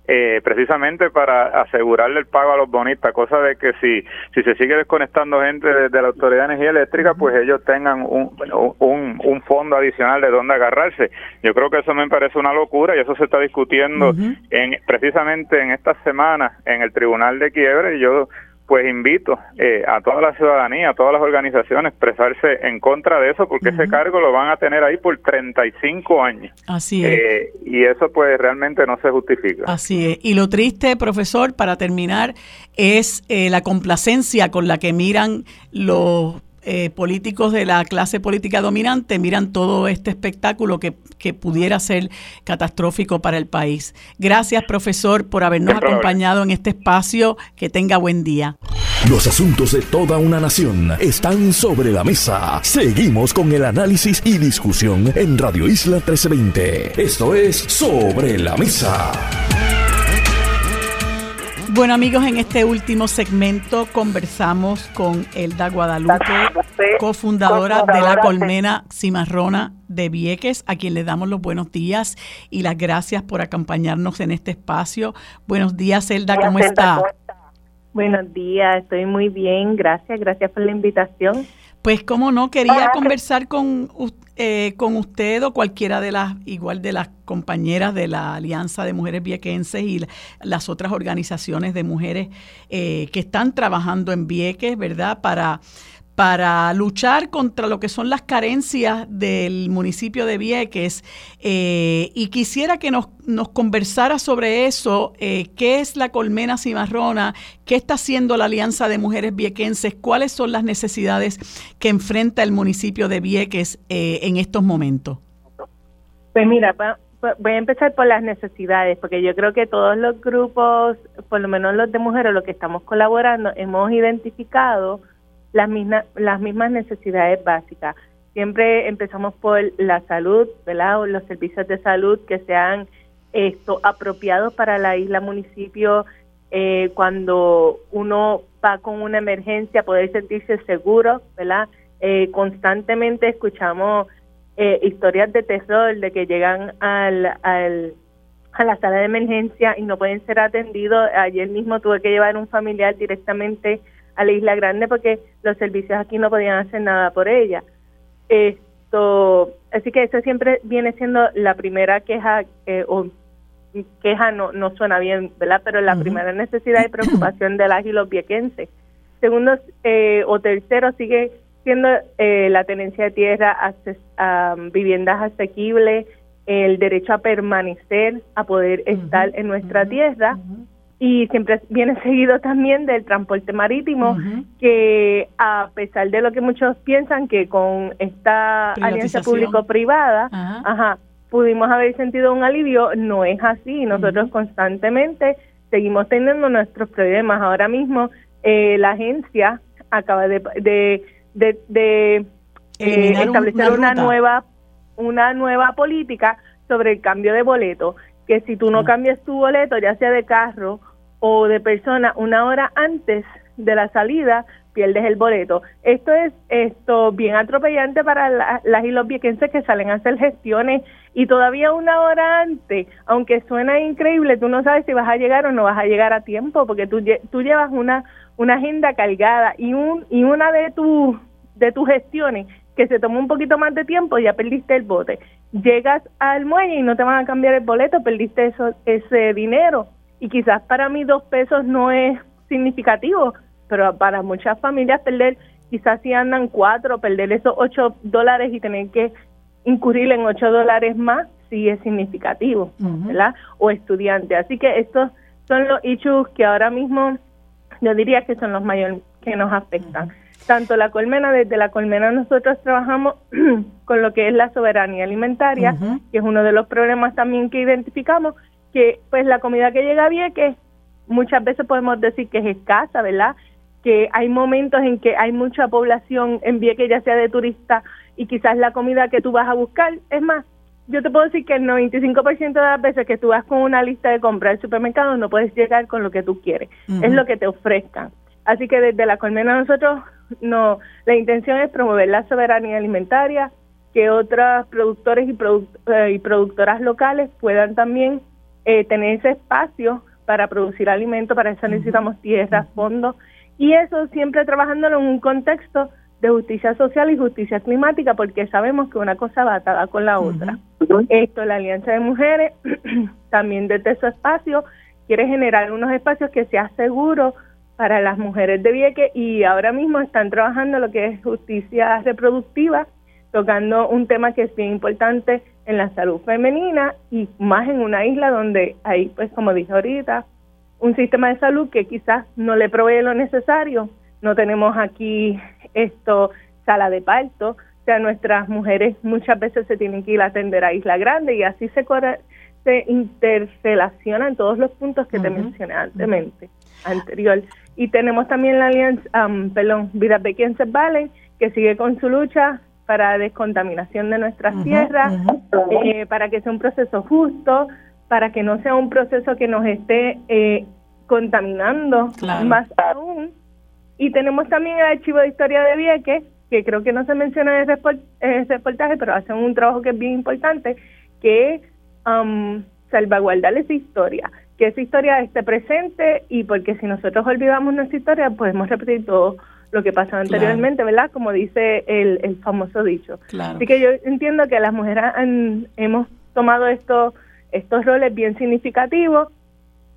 eh, precisamente para asegurarle el pago a los bonistas, cosa de que si, si se sigue desconectando gente de, la Autoridad de Energía Eléctrica, pues ellos tengan un, un, un, fondo adicional de donde agarrarse. Yo creo que eso me parece una locura y eso se está discutiendo en, precisamente en estas semanas en el Tribunal de Quiebre y yo pues invito eh, a toda la ciudadanía, a todas las organizaciones, a expresarse en contra de eso, porque ese cargo lo van a tener ahí por 35 años. Así es. Eh, y eso pues realmente no se justifica. Así es. Y lo triste, profesor, para terminar, es eh, la complacencia con la que miran los eh, políticos de la clase política dominante miran todo este espectáculo que, que, pudiera ser catastrófico para el país. Gracias, profesor, por habernos acompañado en este espacio. Que tenga buen día. Los asuntos de toda una nación están sobre la mesa. Seguimos con el análisis y discusión en Radio Isla 1320. Esto es Sobre la Mesa. Bueno amigos, en este último segmento conversamos con Elda Guadalupe, cofundadora de la Colmena Cimarrona de Vieques, a quien le damos los buenos días y las gracias por acompañarnos en este espacio. Buenos días Elda, ¿cómo está? Buenos días, estoy muy bien, gracias, gracias por la invitación. Pues como no, quería conversar con, eh, con usted o cualquiera de las, igual de las compañeras de la Alianza de Mujeres Viequenses y las otras organizaciones de mujeres eh, que están trabajando en Vieques, ¿verdad? Para para luchar contra lo que son las carencias del municipio de Vieques. Eh, y quisiera que nos, nos conversara sobre eso, eh, qué es la colmena cimarrona, qué está haciendo la Alianza de Mujeres Viequenses, cuáles son las necesidades que enfrenta el municipio de Vieques eh, en estos momentos. Pues mira, voy a empezar por las necesidades, porque yo creo que todos los grupos, por lo menos los de mujeres, los que estamos colaborando, hemos identificado las mismas, las mismas necesidades básicas. Siempre empezamos por la salud, ¿verdad? los servicios de salud que sean esto apropiados para la isla municipio eh, cuando uno va con una emergencia poder sentirse seguro, ¿verdad? Eh, constantemente escuchamos eh, historias de terror de que llegan al, al, a la sala de emergencia y no pueden ser atendidos. Ayer mismo tuve que llevar un familiar directamente a la Isla Grande porque los servicios aquí no podían hacer nada por ella. Esto, así que eso siempre viene siendo la primera queja eh, o queja no no suena bien, ¿verdad? Pero la primera necesidad y preocupación de las y los viequenses. Segundo eh, o tercero sigue siendo eh, la tenencia de tierra, a viviendas asequibles, el derecho a permanecer, a poder estar en nuestra tierra y siempre viene seguido también del transporte marítimo, que a pesar de lo que muchos piensan que con esta alianza público-privada, ajá. pudimos haber sentido un alivio, no es así. Nosotros constantemente seguimos teniendo nuestros problemas. Ahora mismo eh, la agencia acaba de, de, de, eh, establecer una, nueva una nueva política sobre el cambio de boleto que si tú no cambias tu boleto ya sea de carro o de persona una hora antes de la salida pierdes el boleto. Esto es esto bien atropellante para las y los viequenses que salen a hacer gestiones y todavía una hora antes, aunque suena increíble, tú no sabes si vas a llegar o no vas a llegar a tiempo porque tú, tú llevas una una agenda cargada y un y una de tus de tus gestiones que se tomó un poquito más de tiempo ya perdiste el bote. Llegas al muelle y no te van a cambiar el boleto, perdiste eso ese dinero y quizás para mí dos pesos no es significativo, pero para muchas familias perder, quizás si andan cuatro, perder esos ocho dólares y tener que incurrir en ocho dólares más, sí es significativo, ¿verdad? O estudiante. Así que estos son los issues que ahora mismo yo diría que son los mayores que nos afectan. Tanto la colmena, desde la colmena nosotros trabajamos con lo que es la soberanía alimentaria, que es uno de los problemas también que identificamos, que pues la comida que llega a Vieques muchas veces podemos decir que es escasa, ¿verdad? Que hay momentos en que hay mucha población en Vieques, ya sea de turista, y quizás la comida que tú vas a buscar, es más, yo te puedo decir que el 95% de las veces que tú vas con una lista de compra al supermercado no puedes llegar con lo que tú quieres, es lo que te ofrezcan. Así que desde la colmena nosotros no, la intención es promover la soberanía alimentaria, que otros productores y, eh, y productoras locales puedan también eh, tener ese espacio para producir alimento, para eso necesitamos tierras, fondos, y eso siempre trabajándolo en un contexto de justicia social y justicia climática, porque sabemos que una cosa va atada con la otra. Esto, la Alianza de Mujeres, también desde su espacio, quiere generar unos espacios que sean seguros para las mujeres de Vieques y ahora mismo están trabajando lo que es justicia reproductiva, tocando un tema que es bien importante en la salud femenina y más en una isla donde hay, pues como dije ahorita, un sistema de salud que quizás no le provee lo necesario. No tenemos aquí esto, sala de parto, o sea, nuestras mujeres muchas veces se tienen que ir a atender a Isla Grande y así se, se interrelacionan todos los puntos que te mencioné anteriormente, anterior. Y tenemos también la alianza, um, perdón, Vida Valley, que sigue con su lucha para descontaminación de nuestras tierras, eh, para que sea un proceso justo, para que no sea un proceso que nos esté eh, contaminando más aún. Y tenemos también el Archivo de Historia de Vieques, que creo que no se menciona en ese reportaje, pero hacen un trabajo que es bien importante, que es um, salvaguardar esa historia, que esa historia esté presente y porque si nosotros olvidamos nuestra historia, podemos repetir todo lo que pasó anteriormente, ¿verdad? Como dice el, el famoso dicho. Así que yo entiendo que las mujeres hemos tomado estos estos roles bien significativos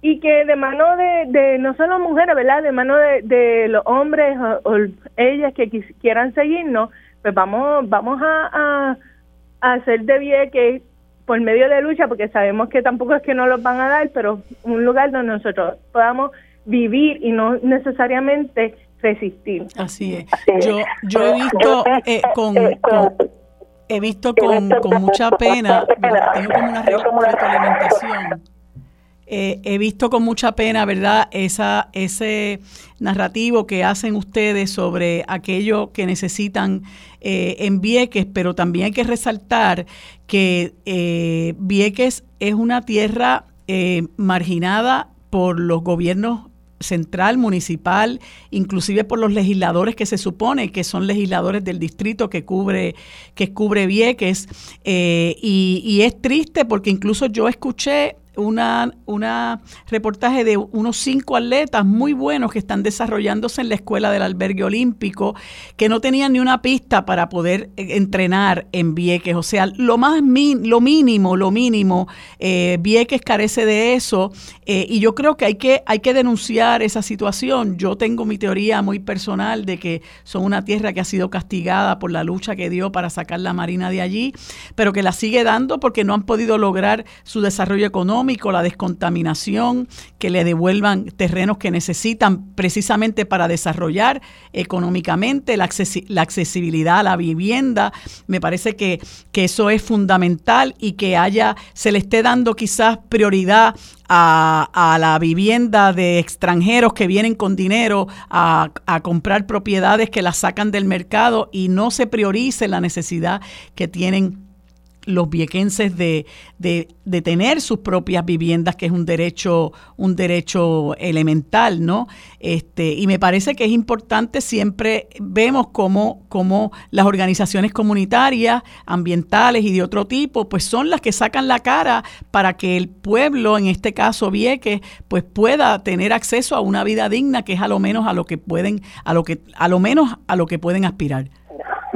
y que de mano de, de no solo mujeres, ¿verdad? De mano de, de los hombres o, ellas que quieran seguirnos, pues vamos vamos a, a, hacer de bien que por medio de lucha, porque sabemos que tampoco es que no los van a dar, pero un lugar donde nosotros podamos vivir y no necesariamente resistir. Así es. Yo, yo he visto eh, con, he visto con, con mucha pena, tengo como una retroalimentación. Eh, he visto con mucha pena, ¿verdad?, Esa, ese narrativo que hacen ustedes sobre aquello que necesitan eh, en Vieques, pero también hay que resaltar que eh, Vieques es una tierra marginada por los gobiernos central, municipal, inclusive por los legisladores que se supone que son legisladores del distrito que cubre, que cubre Vieques. Eh, y, y es triste porque incluso yo escuché una, una reportaje de unos cinco atletas muy buenos que están desarrollándose en la escuela del albergue olímpico, que no tenían ni una pista para poder eh, entrenar en Vieques. O sea, lo más lo mínimo, lo mínimo, eh, Vieques carece de eso. Eh, y yo creo que hay, que hay que denunciar esa situación. Yo tengo mi teoría muy personal de que son una tierra que ha sido castigada por la lucha que dio para sacar la marina de allí, pero que la sigue dando porque no han podido lograr su desarrollo económico la descontaminación, que le devuelvan terrenos que necesitan precisamente para desarrollar económicamente, la, accesibilidad a la vivienda. Me parece que, que eso es fundamental y que haya, se le esté dando quizás prioridad a, la vivienda de extranjeros que vienen con dinero a, comprar propiedades que las sacan del mercado y no se priorice la necesidad que tienen los viequenses de, de, de, tener sus propias viviendas, que es un derecho, un derecho elemental, ¿no? Este, y me parece que es importante, siempre vemos cómo, cómo las organizaciones comunitarias, ambientales y de otro tipo, pues son las que sacan la cara para que el pueblo, en este caso Vieques, pues pueda tener acceso a una vida digna, que es a lo menos a lo que pueden, a lo que, a lo menos a lo que pueden aspirar.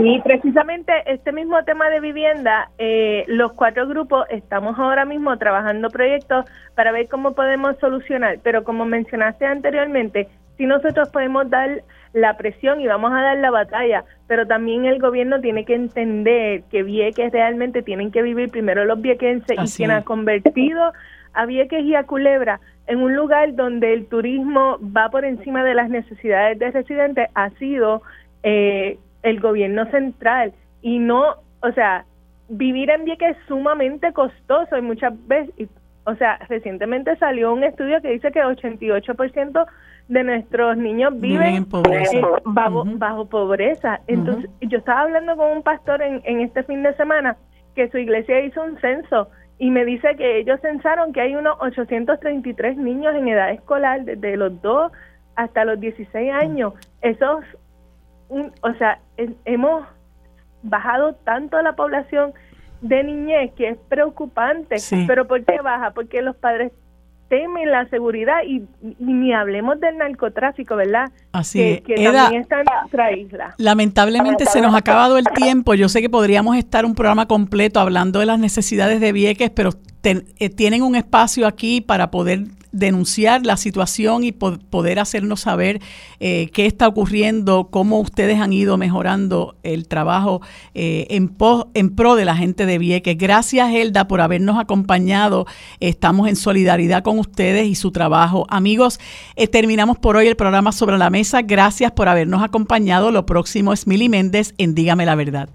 Y precisamente este mismo tema de vivienda, eh, los cuatro grupos estamos ahora mismo trabajando proyectos para ver cómo podemos solucionar, pero como mencionaste anteriormente, si nosotros podemos dar la presión y vamos a dar la batalla, pero también el gobierno tiene que entender que Vieques realmente tienen que vivir primero los viequenses y quien ha convertido a Vieques y a Culebra en un lugar donde el turismo va por encima de las necesidades de residentes ha sido eh, el gobierno central y no, o sea, vivir en Vieques es sumamente costoso y muchas veces, o sea, recientemente salió un estudio que dice que 88% de nuestros niños viven, bajo, pobreza. Entonces, yo estaba hablando con un pastor en, en este fin de semana que su iglesia hizo un censo y me dice que ellos censaron que hay unos 833 niños en edad escolar desde los 2 hasta los 16 años. Esos o sea, hemos bajado tanto la población de niñez que es preocupante. Pero ¿por qué baja? Porque los padres temen la seguridad y, ni hablemos del narcotráfico, ¿verdad? Así que, también está en nuestra isla. Lamentablemente se nos ha acabado el tiempo. Yo sé que podríamos estar un programa completo hablando de las necesidades de Vieques, pero eh, tienen un espacio aquí para poder denunciar la situación y poder hacernos saber eh, qué está ocurriendo, cómo ustedes han ido mejorando el trabajo eh, en, en pro de la gente de Vieques. Gracias, Elda, por habernos acompañado. Estamos en solidaridad con ustedes y su trabajo. Amigos, eh, terminamos por hoy el programa sobre la mesa. Gracias por habernos acompañado. Lo próximo es Mili Méndez en Dígame la Verdad.